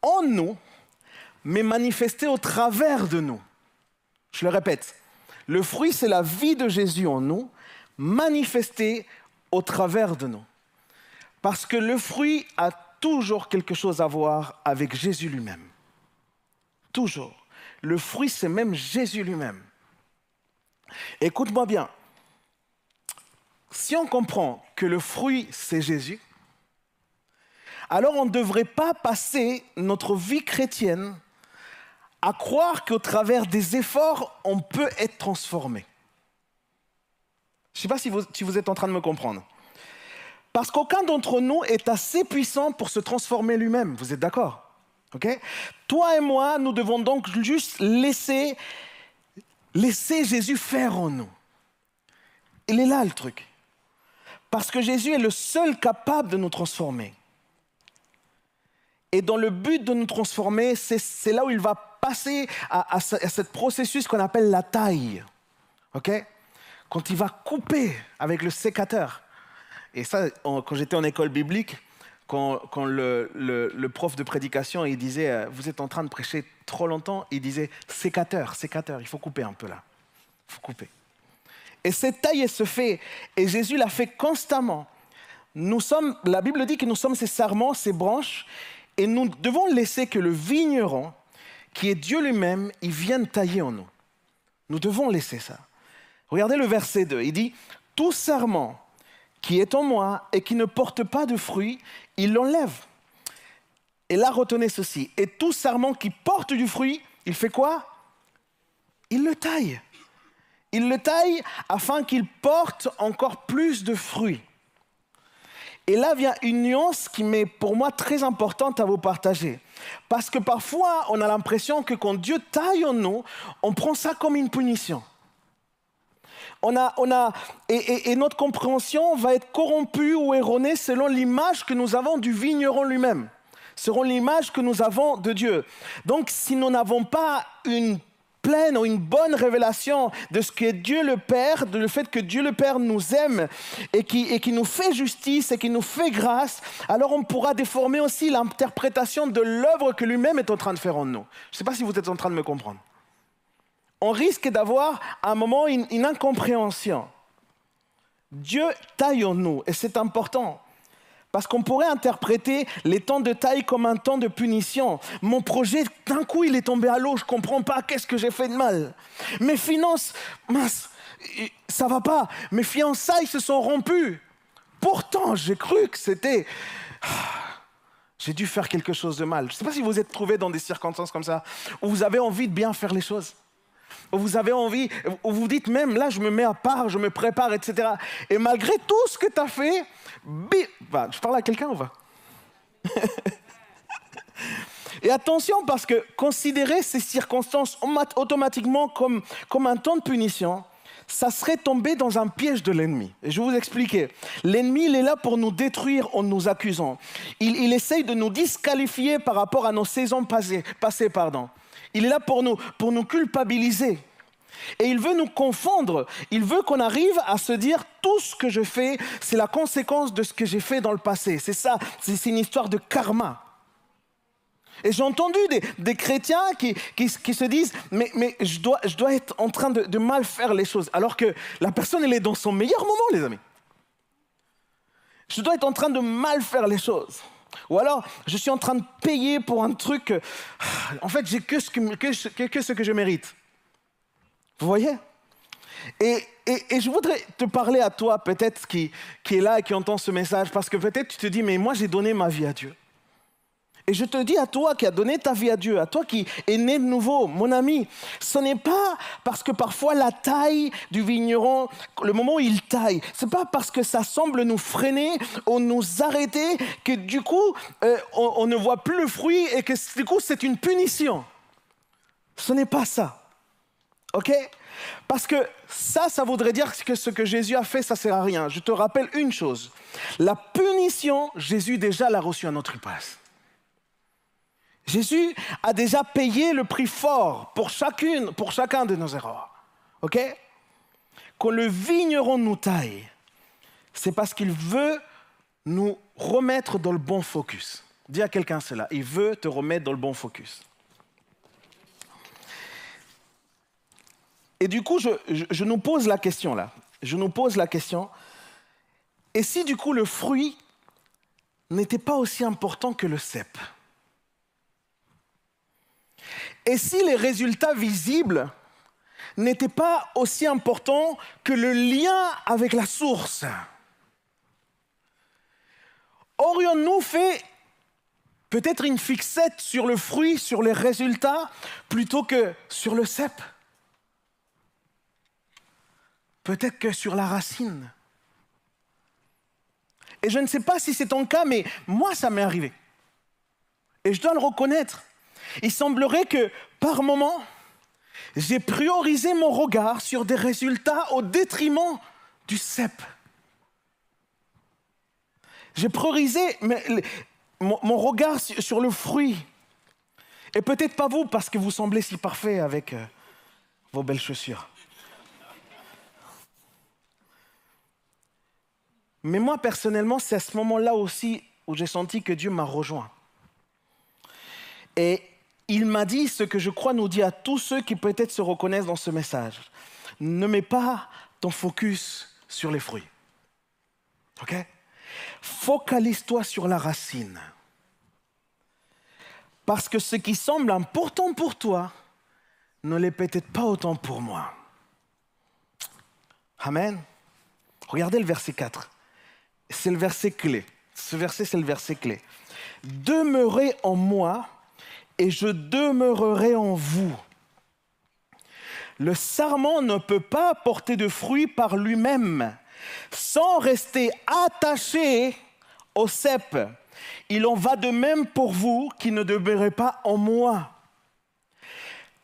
en nous, mais manifesté au travers de nous. Je le répète, le fruit, c'est la vie de Jésus en nous, manifestée au travers de nous. Parce que le fruit a toujours quelque chose à voir avec Jésus lui-même. Toujours. Le fruit, c'est même Jésus lui-même. Écoute-moi bien. Si on comprend que le fruit, c'est Jésus, alors on ne devrait pas passer notre vie chrétienne à croire qu'au travers des efforts, on peut être transformé. Je ne sais pas si vous, êtes en train de me comprendre. Parce qu'aucun d'entre nous est assez puissant pour se transformer lui-même. Vous êtes d'accord? Toi et moi, nous devons donc juste laisser Jésus faire en nous. Il est là le truc. Parce que Jésus est le seul capable de nous transformer. Et dans le but de nous transformer, c'est là où il va passer à, à ce processus qu'on appelle la taille. OK? Quand il va couper avec le sécateur. Et ça, quand j'étais en école biblique, quand, le, prof de prédication il disait euh, Vous êtes en train de prêcher trop longtemps, il disait Sécateur, sécateur, il faut couper un peu là. Il faut couper. Et cette taille, se fait. Et Jésus l'a fait constamment. Nous sommes, la Bible dit que nous sommes ses sarments, ses branches, et nous devons laisser que le vigneron, qui est Dieu lui-même, il vienne tailler en nous. Nous devons laisser ça. Regardez le verset 2. Il dit, tout serment qui est en moi et qui ne porte pas de fruit, il l'enlève. Et là, retenez ceci. Et tout serment qui porte du fruit, il fait quoi? Il le taille. Il le taille afin qu'il porte encore plus de fruits. Et là vient une nuance qui m'est pour moi très importante à vous partager. Parce que parfois, on a l'impression que quand Dieu taille en nous, on prend ça comme une punition. On a, on a, et, notre compréhension va être corrompue ou erronée selon l'image que nous avons du vigneron lui-même, selon l'image que nous avons de Dieu. Donc, si nous n'avons pas une pleine ou une bonne révélation de ce que Dieu le Père, de le fait que Dieu le Père nous aime et qui, et qui nous fait justice et qui nous fait grâce, alors on pourra déformer aussi l'interprétation de l'œuvre que lui-même est en train de faire en nous. Je ne sais pas si vous êtes en train de me comprendre. On risque d'avoir à un moment une, une incompréhension. Dieu taille en nous et c'est important. Parce qu'on pourrait interpréter les temps de taille comme un temps de punition. Mon projet, d'un coup, il est tombé à l'eau, je ne comprends pas, qu'est-ce que j'ai fait de mal Mes finances, mince, ça va pas. Mes fiançailles se sont rompues. Pourtant, j'ai cru que c'était... J'ai dû faire quelque chose de mal. Je ne sais pas si vous êtes trouvé dans des circonstances comme ça, où vous avez envie de bien faire les choses où vous avez envie, où vous dites même, là, je me mets à part, je me prépare, etc. Et malgré tout ce que tu as fait, je parle à quelqu'un ou va Et attention parce que considérer ces circonstances automatiquement comme, comme un temps de punition, ça serait tomber dans un piège de l'ennemi. Et je vais vous expliquer. L'ennemi, il est là pour nous détruire en nous accusant. Il, il essaye de nous disqualifier par rapport à nos saisons passées. passées pardon. Il est là pour nous, pour nous culpabiliser. Et il veut nous confondre. Il veut qu'on arrive à se dire tout ce que je fais, c'est la conséquence de ce que j'ai fait dans le passé. C'est ça, c'est une histoire de karma. Et j'ai entendu des, chrétiens qui, se disent, mais, je, dois, être en train de, mal faire les choses, alors que la personne, elle est dans son meilleur moment, les amis. Je dois être en train de mal faire les choses. Ou alors, je suis en train de payer pour un truc. En fait, j'ai que, que, ce que je mérite. Vous voyez? Et, et, je voudrais te parler à toi, peut-être, qui, qui est là et qui entend ce message, parce que peut-être tu te dis, mais moi j'ai donné ma vie à Dieu. Et je te dis à toi qui as donné ta vie à Dieu, à toi qui es né de nouveau, mon ami, ce n'est pas parce que parfois la taille du vigneron, le moment où il taille, ce n'est pas parce que ça semble nous freiner ou nous arrêter que du coup euh, on ne voit plus le fruit et que du coup c'est une punition. Ce n'est pas ça. OK? Parce que ça, ça voudrait dire que ce que Jésus a fait, ça sert à rien. Je te rappelle une chose. La punition, Jésus déjà l'a reçue à notre place. Jésus a déjà payé le prix fort pour chacune, pour chacun de nos erreurs. OK? Quand le vigneron nous taille, c'est parce qu'il veut nous remettre dans le bon focus. Dis à quelqu'un cela. Il veut te remettre dans le bon focus. Et du coup, je, nous pose la question là. Je nous pose la question. Et si du coup le fruit n'était pas aussi important que le cep Et si les résultats visibles n'étaient pas aussi importants que le lien avec la source? Aurions-nous fait peut-être une fixette sur le fruit, sur les résultats, plutôt que sur le cep peut-être que sur la racine. Et je ne sais pas si c'est ton cas, mais moi, ça m'est arrivé. Et je dois le reconnaître. Il semblerait que, par moment, j'ai priorisé mon regard sur des résultats au détriment du cep. J'ai priorisé mon, regard sur le fruit. Et peut-être pas vous, parce que vous semblez si parfait avec euh, vos belles chaussures. Mais moi, personnellement, c'est à ce moment-là aussi où j'ai senti que Dieu m'a rejoint. Et il m'a dit ce que je crois nous dit à tous ceux qui peut-être se reconnaissent dans ce message. Ne mets pas ton focus sur les fruits. OK? Focalise-toi sur la racine. Parce que ce qui semble important pour toi ne l'est peut-être pas autant pour moi. Amen. Regardez le verset 4 c'est le verset clé. Ce verset, c'est le verset clé. Demeurez en moi et je demeurerai en vous. Le sarment ne peut pas porter de fruits par lui-même sans rester attaché au cep. Il en va de même pour vous qui ne demeurez pas en moi.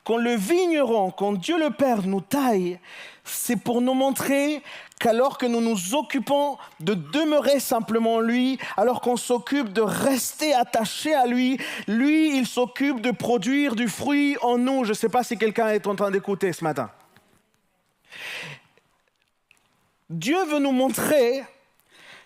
Quand le vigneron, quand Dieu le Père nous taille, c'est pour nous montrer qu'alors que nous nous occupons de demeurer simplement lui, alors qu'on s'occupe de rester attaché à lui, lui, il s'occupe de produire du fruit en nous. Je ne sais pas si quelqu'un est en train d'écouter ce matin. Dieu veut nous montrer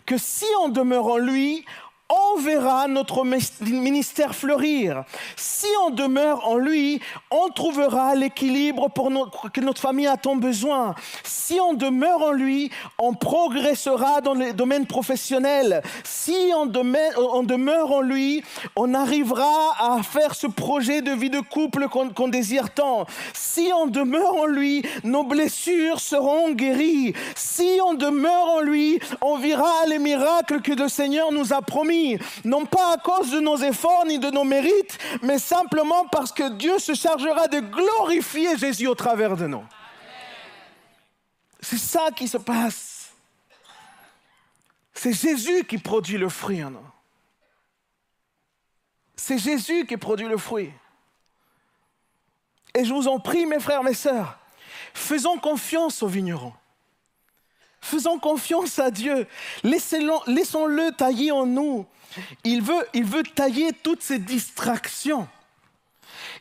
que si on demeure en lui, on verra notre ministère fleurir. Si on demeure en lui, on trouvera l'équilibre pour que notre famille a tant besoin. Si on demeure en lui, on progressera dans les domaines professionnels. Si on demeure, on demeure en lui, on arrivera à faire ce projet de vie de couple qu'on désire tant. Si on demeure en lui, nos blessures seront guéries. Si on demeure en lui, on verra les miracles que le Seigneur nous a promis non pas à cause de nos efforts ni de nos mérites, mais simplement parce que Dieu se chargera de glorifier Jésus au travers de nous. C'est ça qui se passe. C'est Jésus qui produit le fruit en nous. C'est Jésus qui produit le fruit. Et je vous en prie, mes frères, mes sœurs, faisons confiance aux vignerons. Faisons confiance à Dieu. Laissons-le tailler en nous. Il veut, il veut tailler toutes ces distractions.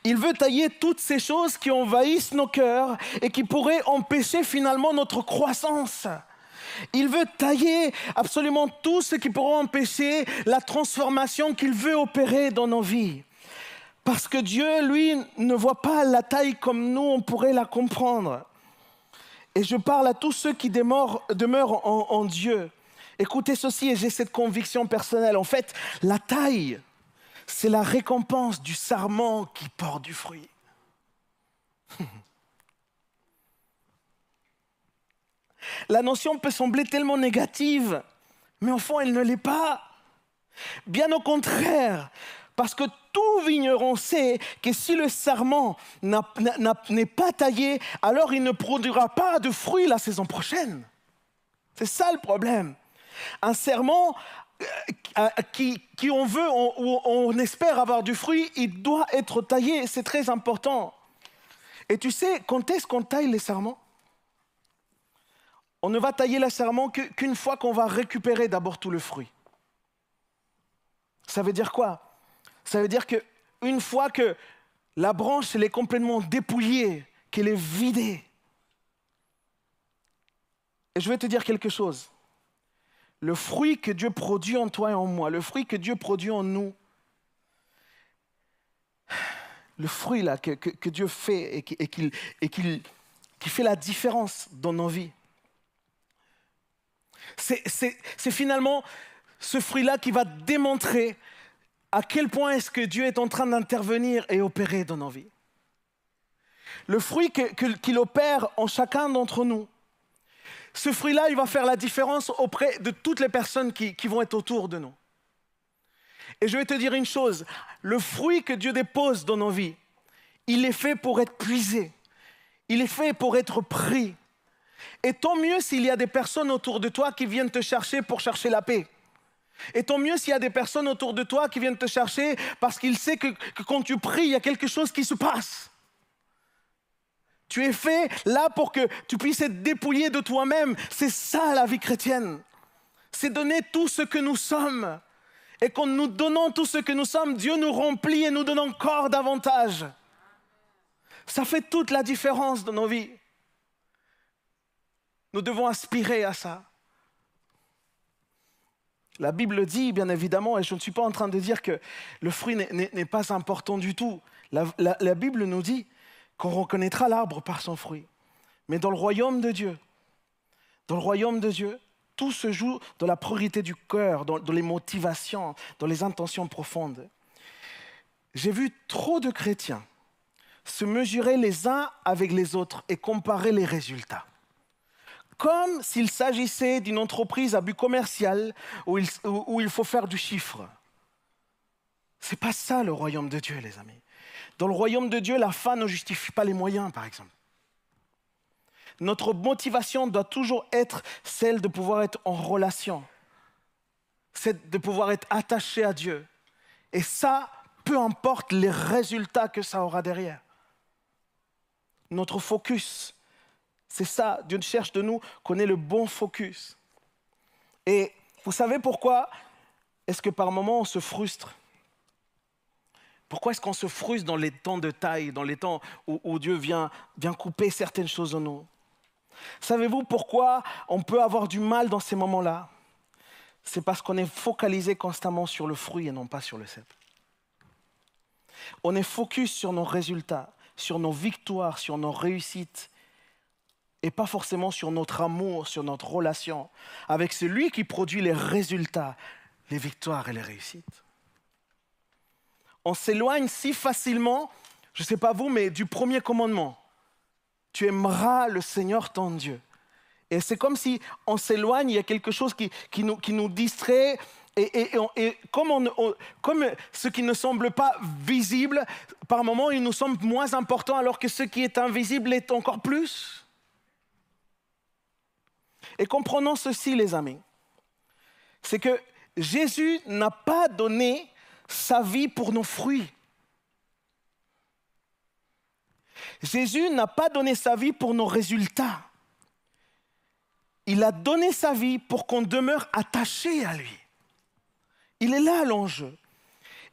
Il veut tailler toutes ces choses qui envahissent nos cœurs et qui pourraient empêcher finalement notre croissance. Il veut tailler absolument tout ce qui pourrait empêcher la transformation qu'il veut opérer dans nos vies. Parce que Dieu, lui, ne voit pas la taille comme nous, on pourrait la comprendre. Et je parle à tous ceux qui demeurent, en, Dieu. Écoutez ceci, et j'ai cette conviction personnelle. En fait, la taille, c'est la récompense du sarment qui porte du fruit. La notion peut sembler tellement négative, mais au fond, elle ne l'est pas. Bien au contraire, parce que tout vigneron sait que si le sarment n'est pas taillé, alors il ne produira pas de fruits la saison prochaine. C'est ça le problème. Un serment euh, qui, qui, on veut, on, on espère avoir du fruit, il doit être taillé. C'est très important. Et tu sais, quand est-ce qu'on taille les serments? On ne va tailler le serment qu'une fois qu'on va récupérer d'abord tout le fruit. Ça veut dire quoi? Ça veut dire qu'une fois que la branche elle est complètement dépouillée, qu'elle est vidée. Et je vais te dire quelque chose le fruit que Dieu produit en toi et en moi, le fruit que Dieu produit en nous, le fruit là que, Dieu fait et, qui, qui fait la différence dans nos vies. C'est finalement ce fruit-là qui va démontrer à quel point est-ce que Dieu est en train d'intervenir et opérer dans nos vies? Le fruit qu'il opère en chacun d'entre nous, ce fruit-là, il va faire la différence auprès de toutes les personnes qui, vont être autour de nous. Et je vais te dire une chose, le fruit que Dieu dépose dans nos vies, il est fait pour être puisé, il est fait pour être pris. Et tant mieux s'il y a des personnes autour de toi qui viennent te chercher pour chercher la paix. Et tant mieux s'il y a des personnes autour de toi qui viennent te chercher parce qu'ils savent que, quand tu pries, il y a quelque chose qui se passe. Tu es fait là pour que tu puisses être dépouillé de toi-même. C'est ça la vie chrétienne. C'est donner tout ce que nous sommes. Et qu'en nous donnant tout ce que nous sommes, Dieu nous remplit et nous donne encore davantage. Ça fait toute la différence dans nos vies. Nous devons aspirer à ça. La Bible dit, bien évidemment, et je ne suis pas en train de dire que le fruit n'est pas important du tout. La, Bible nous dit, qu'on reconnaîtra l'arbre par son fruit. Mais dans le royaume de Dieu, dans le royaume de Dieu, tout se joue dans la priorité du cœur, dans, les motivations, dans les intentions profondes. J'ai vu trop de chrétiens se mesurer les uns avec les autres et comparer les résultats. Comme s'il s'agissait d'une entreprise à but commercial où il, faut faire du chiffre. C'est pas ça le royaume de Dieu, les amis. Dans le royaume de Dieu, la fin ne justifie pas les moyens, par exemple. Notre motivation doit toujours être celle de pouvoir être en relation, c'est de pouvoir être attaché à Dieu. Et ça, peu importe les résultats que ça aura derrière. Notre focus, c'est ça. Dieu cherche de nous qu'on ait le bon focus. Et vous savez pourquoi est-ce que par moments on se frustre? Pourquoi est-ce qu'on se frustre dans les temps de taille, dans les temps où, Dieu vient, vient couper certaines choses en nous? Savez-vous pourquoi on peut avoir du mal dans ces moments-là? C'est parce qu'on est focalisé constamment sur le fruit et non pas sur le cèpe. On est focus sur nos résultats, sur nos victoires, sur nos réussites, et pas forcément sur notre amour, sur notre relation avec celui qui produit les résultats, les victoires et les réussites on s'éloigne si facilement, je ne sais pas vous, mais du premier commandement. Tu aimeras le Seigneur ton Dieu. Et c'est comme si on s'éloigne, il y a quelque chose qui, nous, qui nous, distrait. Et, comme, comme, ce qui ne semble pas visible, par moments, il nous semble moins important, alors que ce qui est invisible est encore plus. Et comprenons ceci, les amis. C'est que Jésus n'a pas donné sa vie pour nos fruits. Jésus n'a pas donné sa vie pour nos résultats. Il a donné sa vie pour qu'on demeure attaché à lui. Il est là l'enjeu.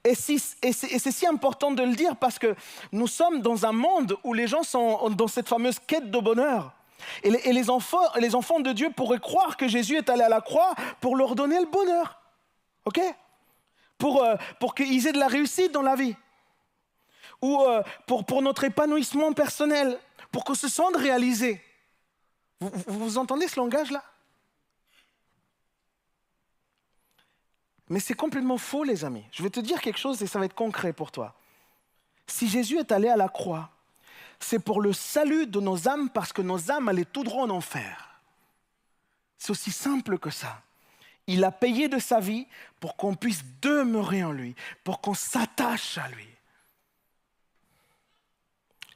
Et, c'est si important de le dire parce que nous sommes dans un monde où les gens sont dans cette fameuse quête de bonheur. Et les, enfants, les enfants de Dieu pourraient croire que Jésus est allé à la croix pour leur donner le bonheur. OK? Pour, euh, pour qu'ils aient de la réussite dans la vie. Ou euh, pour, pour notre épanouissement personnel. Pour que se sentent réalisés. Vous, vous entendez ce langage-là? Mais c'est complètement faux, les amis. Je vais te dire quelque chose et ça va être concret pour toi. Si Jésus est allé à la croix, c'est pour le salut de nos âmes parce que nos âmes allaient tout droit en enfer. C'est aussi simple que ça. Il a payé de sa vie pour qu'on puisse demeurer en lui, pour qu'on s'attache à lui.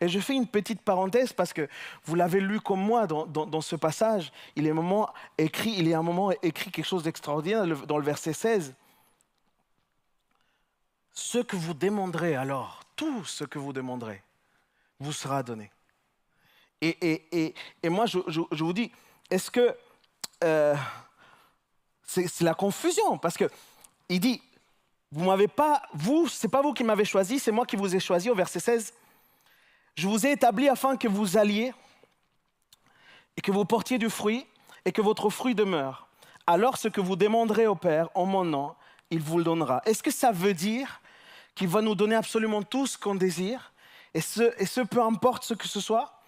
Et je fais une petite parenthèse parce que vous l'avez lu comme moi dans, ce passage. Il est un écrit, il a un moment écrit quelque chose d'extraordinaire dans le verset 16. Ce que vous demanderez alors, tout ce que vous demanderez, vous sera donné. Et, moi, je, vous dis, est-ce que euh, c'est la confusion Parce que il dit, vous m'avez pas, vous, c'est pas vous qui m'avez choisi, c'est moi qui vous ai choisi au verset 16. Je vous ai établi afin que vous alliez et que vous portiez du fruit et que votre fruit demeure. Alors ce que vous demanderez au Père en mon nom, il vous le donnera. Est-ce que ça veut dire qu'il va nous donner absolument tout ce qu'on désire? Et ce, peu importe ce que ce soit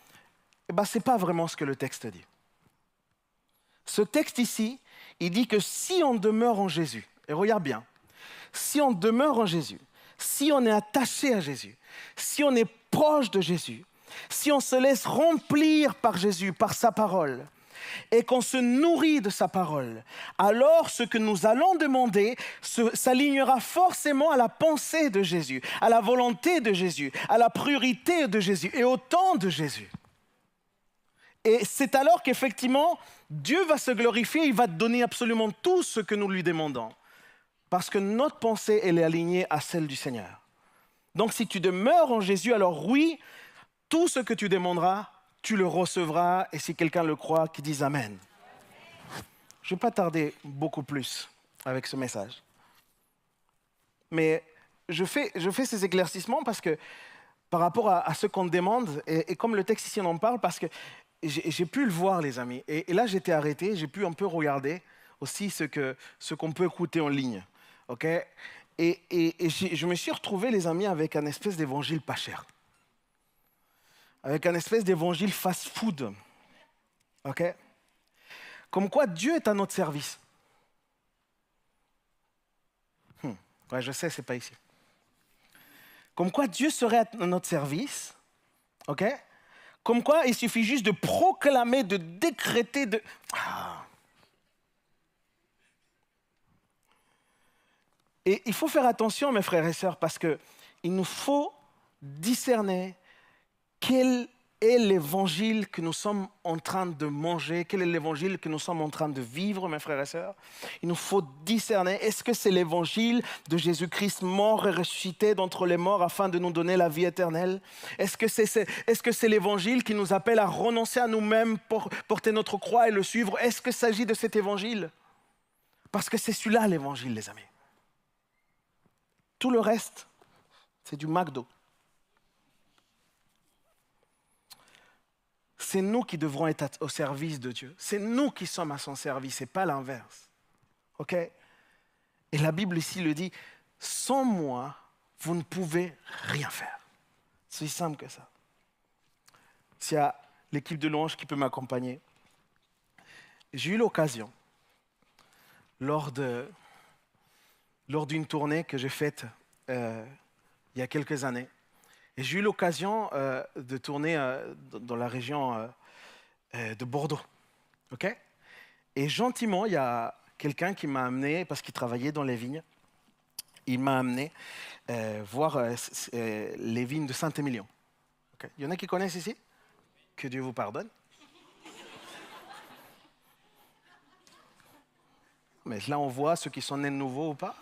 Eh bien, ce n'est pas vraiment ce que le texte dit. Ce texte ici, il dit que si on demeure en Jésus, et regarde bien, si on demeure en Jésus, si on est attaché à Jésus, si on est proche de Jésus, si on se laisse remplir par Jésus, par sa parole, et qu'on se nourrit de sa parole, alors ce que nous allons demander s'alignera forcément à la pensée de Jésus, à la volonté de Jésus, à la priorité de Jésus et au temps de Jésus. Et c'est alors qu'effectivement, Dieu va se glorifier, il va donner absolument tout ce que nous lui demandons. Parce que notre pensée, elle est alignée à celle du Seigneur. Donc si tu demeures en Jésus, alors oui, tout ce que tu demanderas, tu le recevras. Et si quelqu'un le croit, qu'il dise Amen. Je ne vais pas tarder beaucoup plus avec ce message. Mais je fais, je fais ces éclaircissements parce que par rapport à, ce qu'on demande, et, comme le texte ici en parle, parce que j'ai pu le voir, les amis. Et, là, j'étais arrêté, j'ai pu un peu regarder aussi ce qu'on ce qu'on peut écouter en ligne. ok? Et, je me suis retrouvé, les amis, avec un espèce d'évangile pas cher. Avec un espèce d'évangile fast-food. OK? Comme quoi Dieu est à notre service. Hmm. Je sais, c'est pas ici. Comme quoi Dieu serait à notre service. OK? Comme quoi il suffit juste de proclamer, de décréter, de. Ah. Et il faut faire attention, mes frères et sœurs, parce qu'il nous faut discerner quel est l'évangile que nous sommes en train de manger, quel est l'évangile que nous sommes en train de vivre, mes frères et sœurs? Il nous faut discerner, est-ce que c'est l'évangile de Jésus-Christ mort et ressuscité d'entre les morts afin de nous donner la vie éternelle? Est-ce que c'est est -ce c'est l'évangile qui nous appelle à renoncer à nous-mêmes pour porter notre croix et le suivre? Est-ce qu'il s'agit de cet évangile? Parce que c'est celui-là l'évangile, les amis. Tout le reste, c'est du McDo. C'est nous qui devrons être au service de Dieu. C'est nous qui sommes à son service et pas l'inverse. OK? Et la Bible ici le dit, sans moi, vous ne pouvez rien faire. C'est aussi simple que ça. S'il y a l'équipe de louange qui peut m'accompagner, j'ai eu l'occasion, lors de lors d'une tournée que j'ai faite euh, il y a quelques années. Et j'ai eu l'occasion euh, de tourner euh, dans la région de Bordeaux. OK? Et gentiment, il y a quelqu'un qui m'a amené, parce qu'il travaillait dans les vignes, il m'a amené voir les vignes de Saint-Émilion. Il y en a qui connaissent ici? Que Dieu vous pardonne. Mais là, on voit ceux qui sont nés de nouveau ou pas.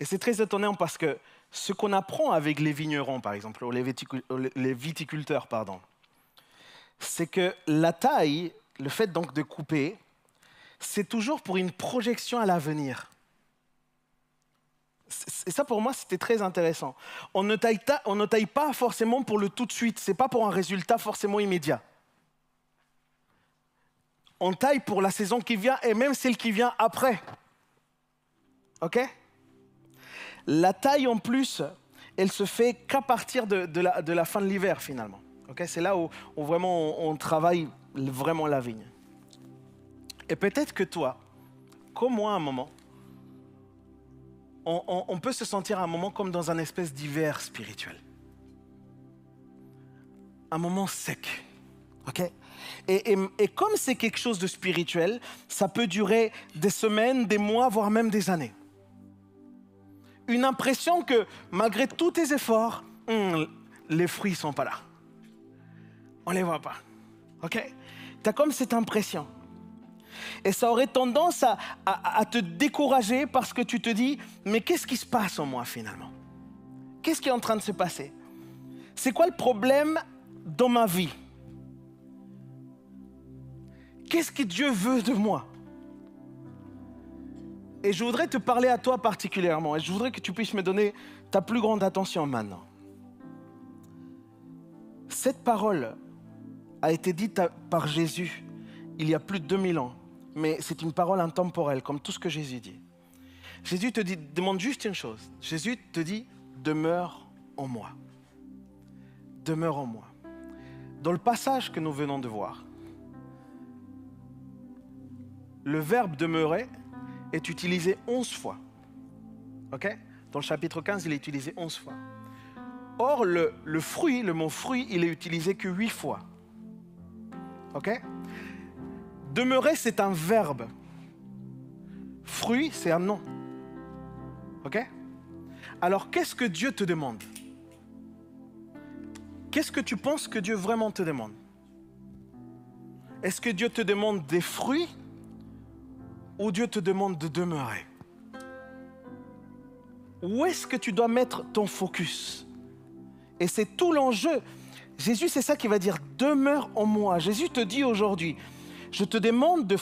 Et c'est très étonnant parce que ce qu'on apprend avec les vignerons, par exemple, ou les, viticulteurs, pardon, c'est que la taille, le fait donc de couper, c'est toujours pour une projection à l'avenir. Et ça, pour moi, c'était très intéressant. On ne, taille on ne taille pas forcément pour le tout de suite. Ce n'est pas pour un résultat forcément immédiat. On taille pour la saison qui vient et même celle qui vient après. OK? La taille, en plus, elle se fait qu'à partir de, la, fin de l'hiver, finalement. C'est là où, vraiment on travaille vraiment la vigne. Et peut-être que toi, comme moi à un moment, on, peut se sentir à un moment comme dans un espèce d'hiver spirituel. Un moment sec. Et, comme c'est quelque chose de spirituel, ça peut durer des semaines, des mois, voire même des années. Une impression que malgré tous tes efforts, hmm, les fruits ne sont pas là. On ne les voit pas. OK? Tu as comme cette impression. Et ça aurait tendance à, te décourager parce que tu te dis, mais qu'est-ce qui se passe en moi finalement? Qu'est-ce qui est en train de se passer? C'est quoi le problème dans ma vie? Qu'est-ce que Dieu veut de moi? Et je voudrais te parler à toi particulièrement, et je voudrais que tu puisses me donner ta plus grande attention maintenant. Cette parole a été dite par Jésus il y a plus de 2000 ans mais c'est une parole intemporelle, comme tout ce que Jésus dit. Jésus te dit, demande juste une chose. Jésus te dit, demeure en moi. Demeure en moi. Dans le passage que nous venons de voir, le verbe demeurer est utilisé onze fois. OK? Dans le chapitre 15, il est utilisé onze fois. Or, le, le fruit, le mot fruit, il est utilisé que huit fois. OK? Demeurer, c'est un verbe. Fruit, c'est un nom. OK? Alors, qu'est-ce que Dieu te demande? Qu'est-ce que tu penses que Dieu vraiment te demande? Est-ce que Dieu te demande des fruits? Ou Dieu te demande de demeurer Où est-ce que tu dois mettre ton focus? Et c'est tout l'enjeu. Jésus, c'est ça qui va dire, demeure en moi. Jésus te dit aujourd'hui, je te demande de,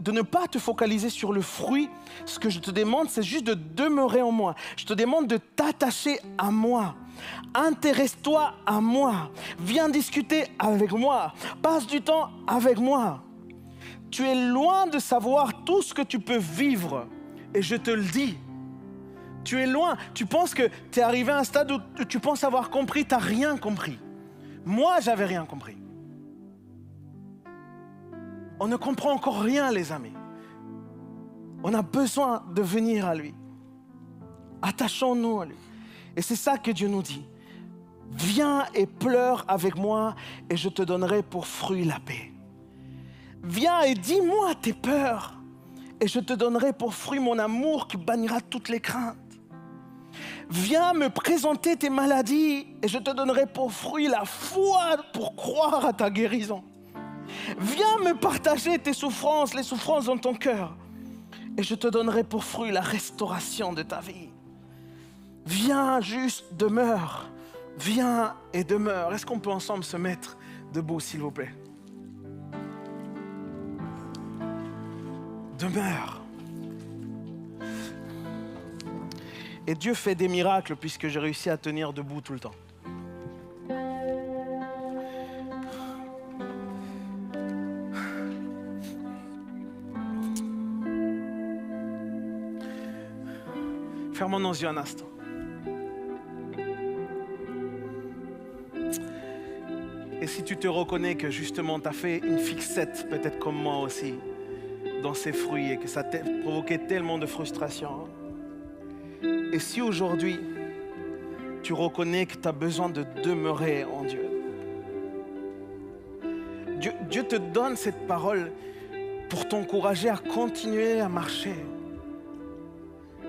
de, ne pas te focaliser sur le fruit. Ce que je te demande, c'est juste de demeurer en moi. Je te demande de t'attacher à moi. Intéresse-toi à moi. Viens discuter avec moi. Passe du temps avec moi. Tu es loin de savoir tout ce que tu peux vivre. Et je te le dis. Tu es loin. Tu penses que tu es arrivé à un stade où tu penses avoir compris. Tu n'as rien compris. Moi, j'avais rien compris. On ne comprend encore rien, les amis. On a besoin de venir à lui. Attachons-nous à lui. Et c'est ça que Dieu nous dit. Viens et pleure avec moi et je te donnerai pour fruit la paix. Viens et dis-moi tes peurs et je te donnerai pour fruit mon amour qui bannira toutes les craintes. Viens me présenter tes maladies et je te donnerai pour fruit la foi pour croire à ta guérison. Viens me partager tes souffrances, les souffrances dans ton cœur. Et je te donnerai pour fruit la restauration de ta vie. Viens juste, demeure. Viens et demeure. Est-ce qu'on peut ensemble se mettre debout, s'il vous plaît? Et Dieu fait des miracles puisque j'ai réussi à tenir debout tout le temps. Fermons nos yeux un instant. Et si tu te reconnais que justement tu as fait une fixette, peut-être comme moi aussi, dans ces fruits et que ça t'a provoqué tellement de frustration. Hein. Et si aujourd'hui tu reconnais que tu as besoin de demeurer en Dieu, Dieu, Dieu te donne cette parole pour t'encourager à continuer à marcher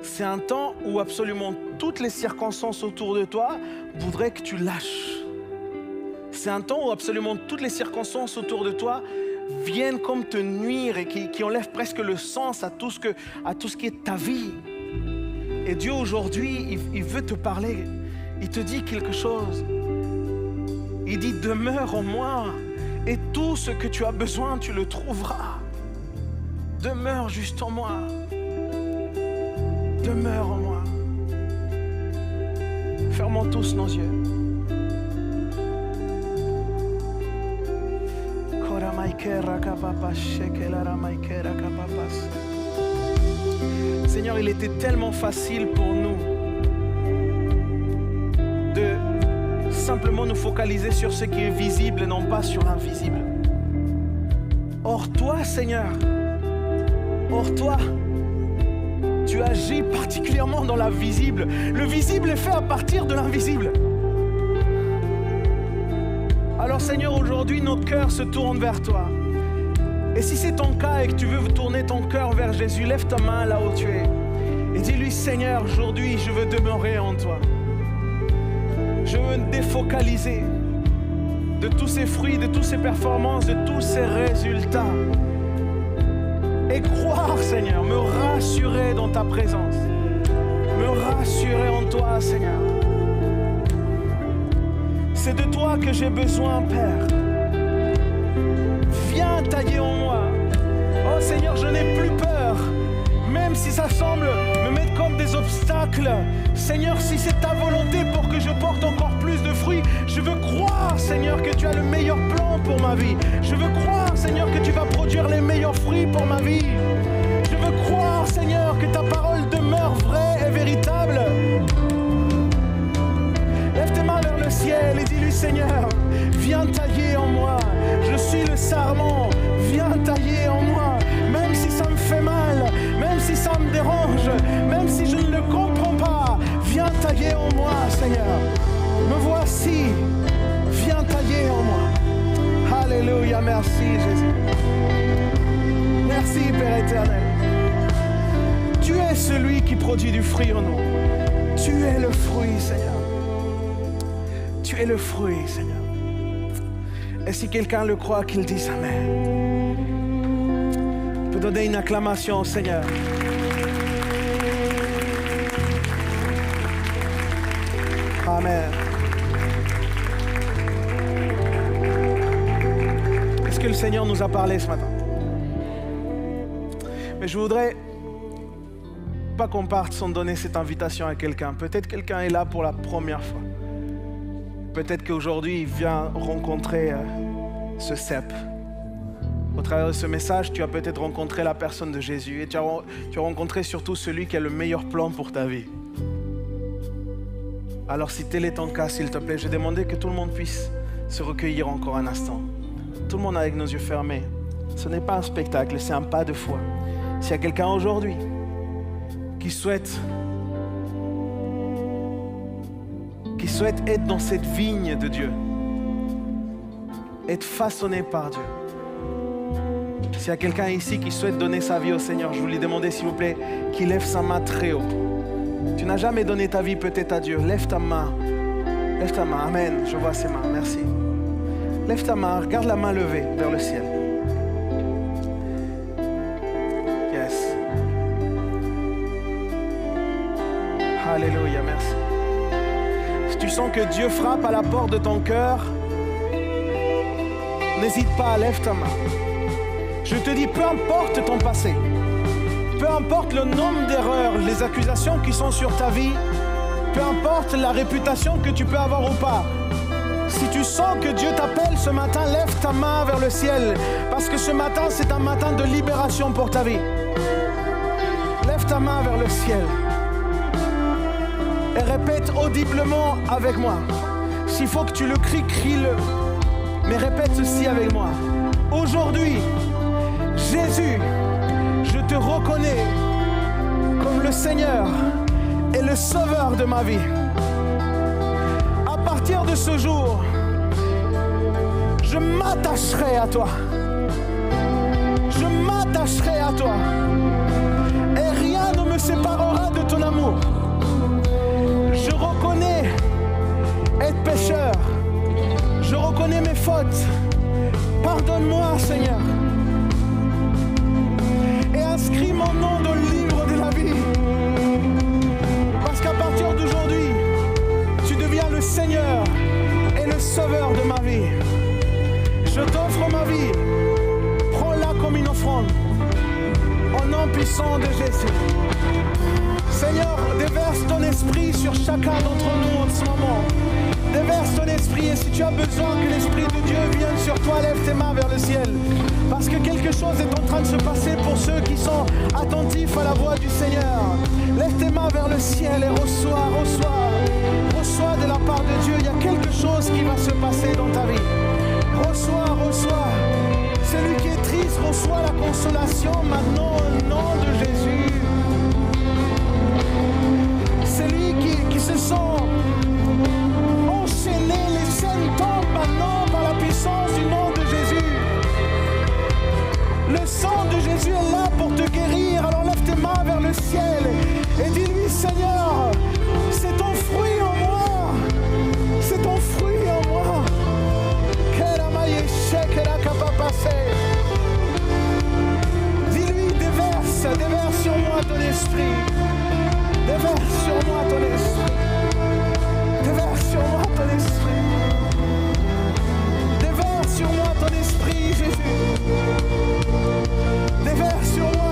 c'est un temps où absolument toutes les circonstances autour de toi voudraient que tu lâches. C'est un temps où absolument toutes les circonstances autour de toi viennent comme te nuire et qui, enlèvent presque le sens à tout, ce que, qui est ta vie. Et Dieu aujourd'hui, il, il veut te parler. Il te dit quelque chose. Il dit, demeure en moi et tout ce que tu as besoin, tu le trouveras. demeure juste en moi. Demeure en moi. Fermons tous nos yeux. Seigneur, il était tellement facile pour nous de simplement nous focaliser sur ce qui est visible et non pas sur l'invisible. Or toi, Seigneur, or toi, tu agis particulièrement dans la visible. Le visible est fait à partir de l'invisible. Seigneur, aujourd'hui, nos cœurs se tournent vers toi. Et si c'est ton cas et que tu veux tourner ton cœur vers Jésus, lève ta main là où tu es. Et dis-lui, Seigneur, aujourd'hui, je veux demeurer en toi. Je veux me défocaliser de tous ces fruits, de toutes ces performances, de tous ces résultats. Et croire, Seigneur, me rassurer dans ta présence. Me rassurer en toi, Seigneur. C'est de toi que j'ai besoin, Père. Viens tailler en moi. Oh Seigneur, je n'ai plus peur. Même si ça semble me mettre comme des obstacles. Seigneur, si c'est ta volonté pour que je porte encore plus de fruits, je veux croire, Seigneur, que tu as le meilleur plan pour ma vie. Je veux croire, Seigneur, que tu vas produire les meilleurs fruits pour ma vie. Je veux croire, Seigneur, que ta parole demeure vraie et véritable. Mains vers le ciel et dis-lui, Seigneur, viens tailler en moi. Je suis le sarment. Viens tailler en moi. Même si ça me fait mal, même si ça me dérange, même si je ne le comprends pas, viens tailler en moi, Seigneur. Me voici. Viens tailler en moi. Alléluia. Merci, Jésus. Merci, Père éternel. Tu es celui qui produit du fruit en nous. Tu es le fruit, Seigneur. Tu es le fruit, Seigneur. Et si quelqu'un le croit, qu'il dise Amen. On peut donner une acclamation au Seigneur. Amen. Est-ce que le Seigneur nous a parlé ce matin? Mais je voudrais pas qu'on parte sans donner cette invitation à quelqu'un. Peut-être quelqu'un est là pour la première fois. Peut-être qu'aujourd'hui, il vient rencontrer euh, ce cep. Au travers de ce message, tu as peut-être rencontré la personne de Jésus et tu as, rencontré surtout celui qui a le meilleur plan pour ta vie. Alors si tel est ton cas, s'il te plaît, je demandais que tout le monde puisse se recueillir encore un instant. Tout le monde avec nos yeux fermés. Ce n'est pas un spectacle, c'est un pas de foi. S'il y a quelqu'un aujourd'hui qui souhaite souhaite être dans cette vigne de Dieu, être façonné par Dieu. S'il y a quelqu'un ici qui souhaite donner sa vie au Seigneur, je vous lui demandais s'il vous plaît qu'il lève sa main très haut. Tu n'as jamais donné ta vie peut-être à Dieu. Lève ta main. Lève ta main. Amen. Je vois ses mains. Merci. Lève ta main. Regarde la main levée vers le ciel. Yes. Alléluia. Merci. Que Dieu frappe à la porte de ton cœur, n'hésite pas, lève ta main. Je te dis, peu importe ton passé, peu importe le nombre d'erreurs, les accusations qui sont sur ta vie, peu importe la réputation que tu peux avoir ou pas, si tu sens que Dieu t'appelle ce matin, lève ta main vers le ciel, parce que ce matin, c'est un matin de libération pour ta vie. Lève ta main vers le ciel et répète audiblement avec moi. S'il faut que tu le cries, crie-le. Mais répète ceci avec moi. Aujourd'hui, Jésus, je te reconnais comme le Seigneur et le Sauveur de ma vie. À partir de ce jour, je m'attacherai à toi. Je m'attacherai à toi. Et rien ne me séparera de ton amour. Reconnais être pécheur. Je reconnais mes fautes. Pardonne-moi, Seigneur. Et inscris mon nom dans le livre de la vie. Parce qu'à partir d'aujourd'hui, tu deviens le Seigneur et le Sauveur de ma vie. Je t'offre ma vie. Prends-la comme une offrande. sang de Jésus. Seigneur, déverse ton esprit sur chacun d'entre nous en ce moment. Déverse ton esprit et si tu as besoin que l'Esprit de Dieu vienne sur toi, lève tes mains vers le ciel. Parce que quelque chose est en train de se passer pour ceux qui sont attentifs à la voix du Seigneur. Lève tes mains vers le ciel et reçois, reçois, reçois de la part de Dieu. Il y a quelque chose qui va se passer dans ta vie. Reçois, reçois. Celui qui est triste reçoit la consolation maintenant au nom de Jésus. Se enchaîné, les scènes tombent maintenant par la puissance du nom de Jésus. Le sang de Jésus est là pour te guérir. Alors lève tes mains vers le ciel et dis-lui, Seigneur, c'est ton fruit en moi. C'est ton fruit en moi. Dis-lui, déverse, déverse sur moi ton esprit. Déverse sur moi ton esprit. Déverse sur moi ton esprit. Déverse sur moi ton esprit, Jésus. Déverse sur moi.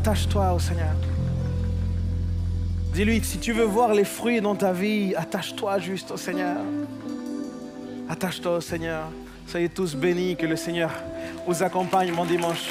Attache-toi au Seigneur. Dis-lui, si tu veux voir les fruits dans ta vie, attache-toi juste au Seigneur. Attache-toi au Seigneur. Soyez tous bénis, que le Seigneur vous accompagne mon dimanche.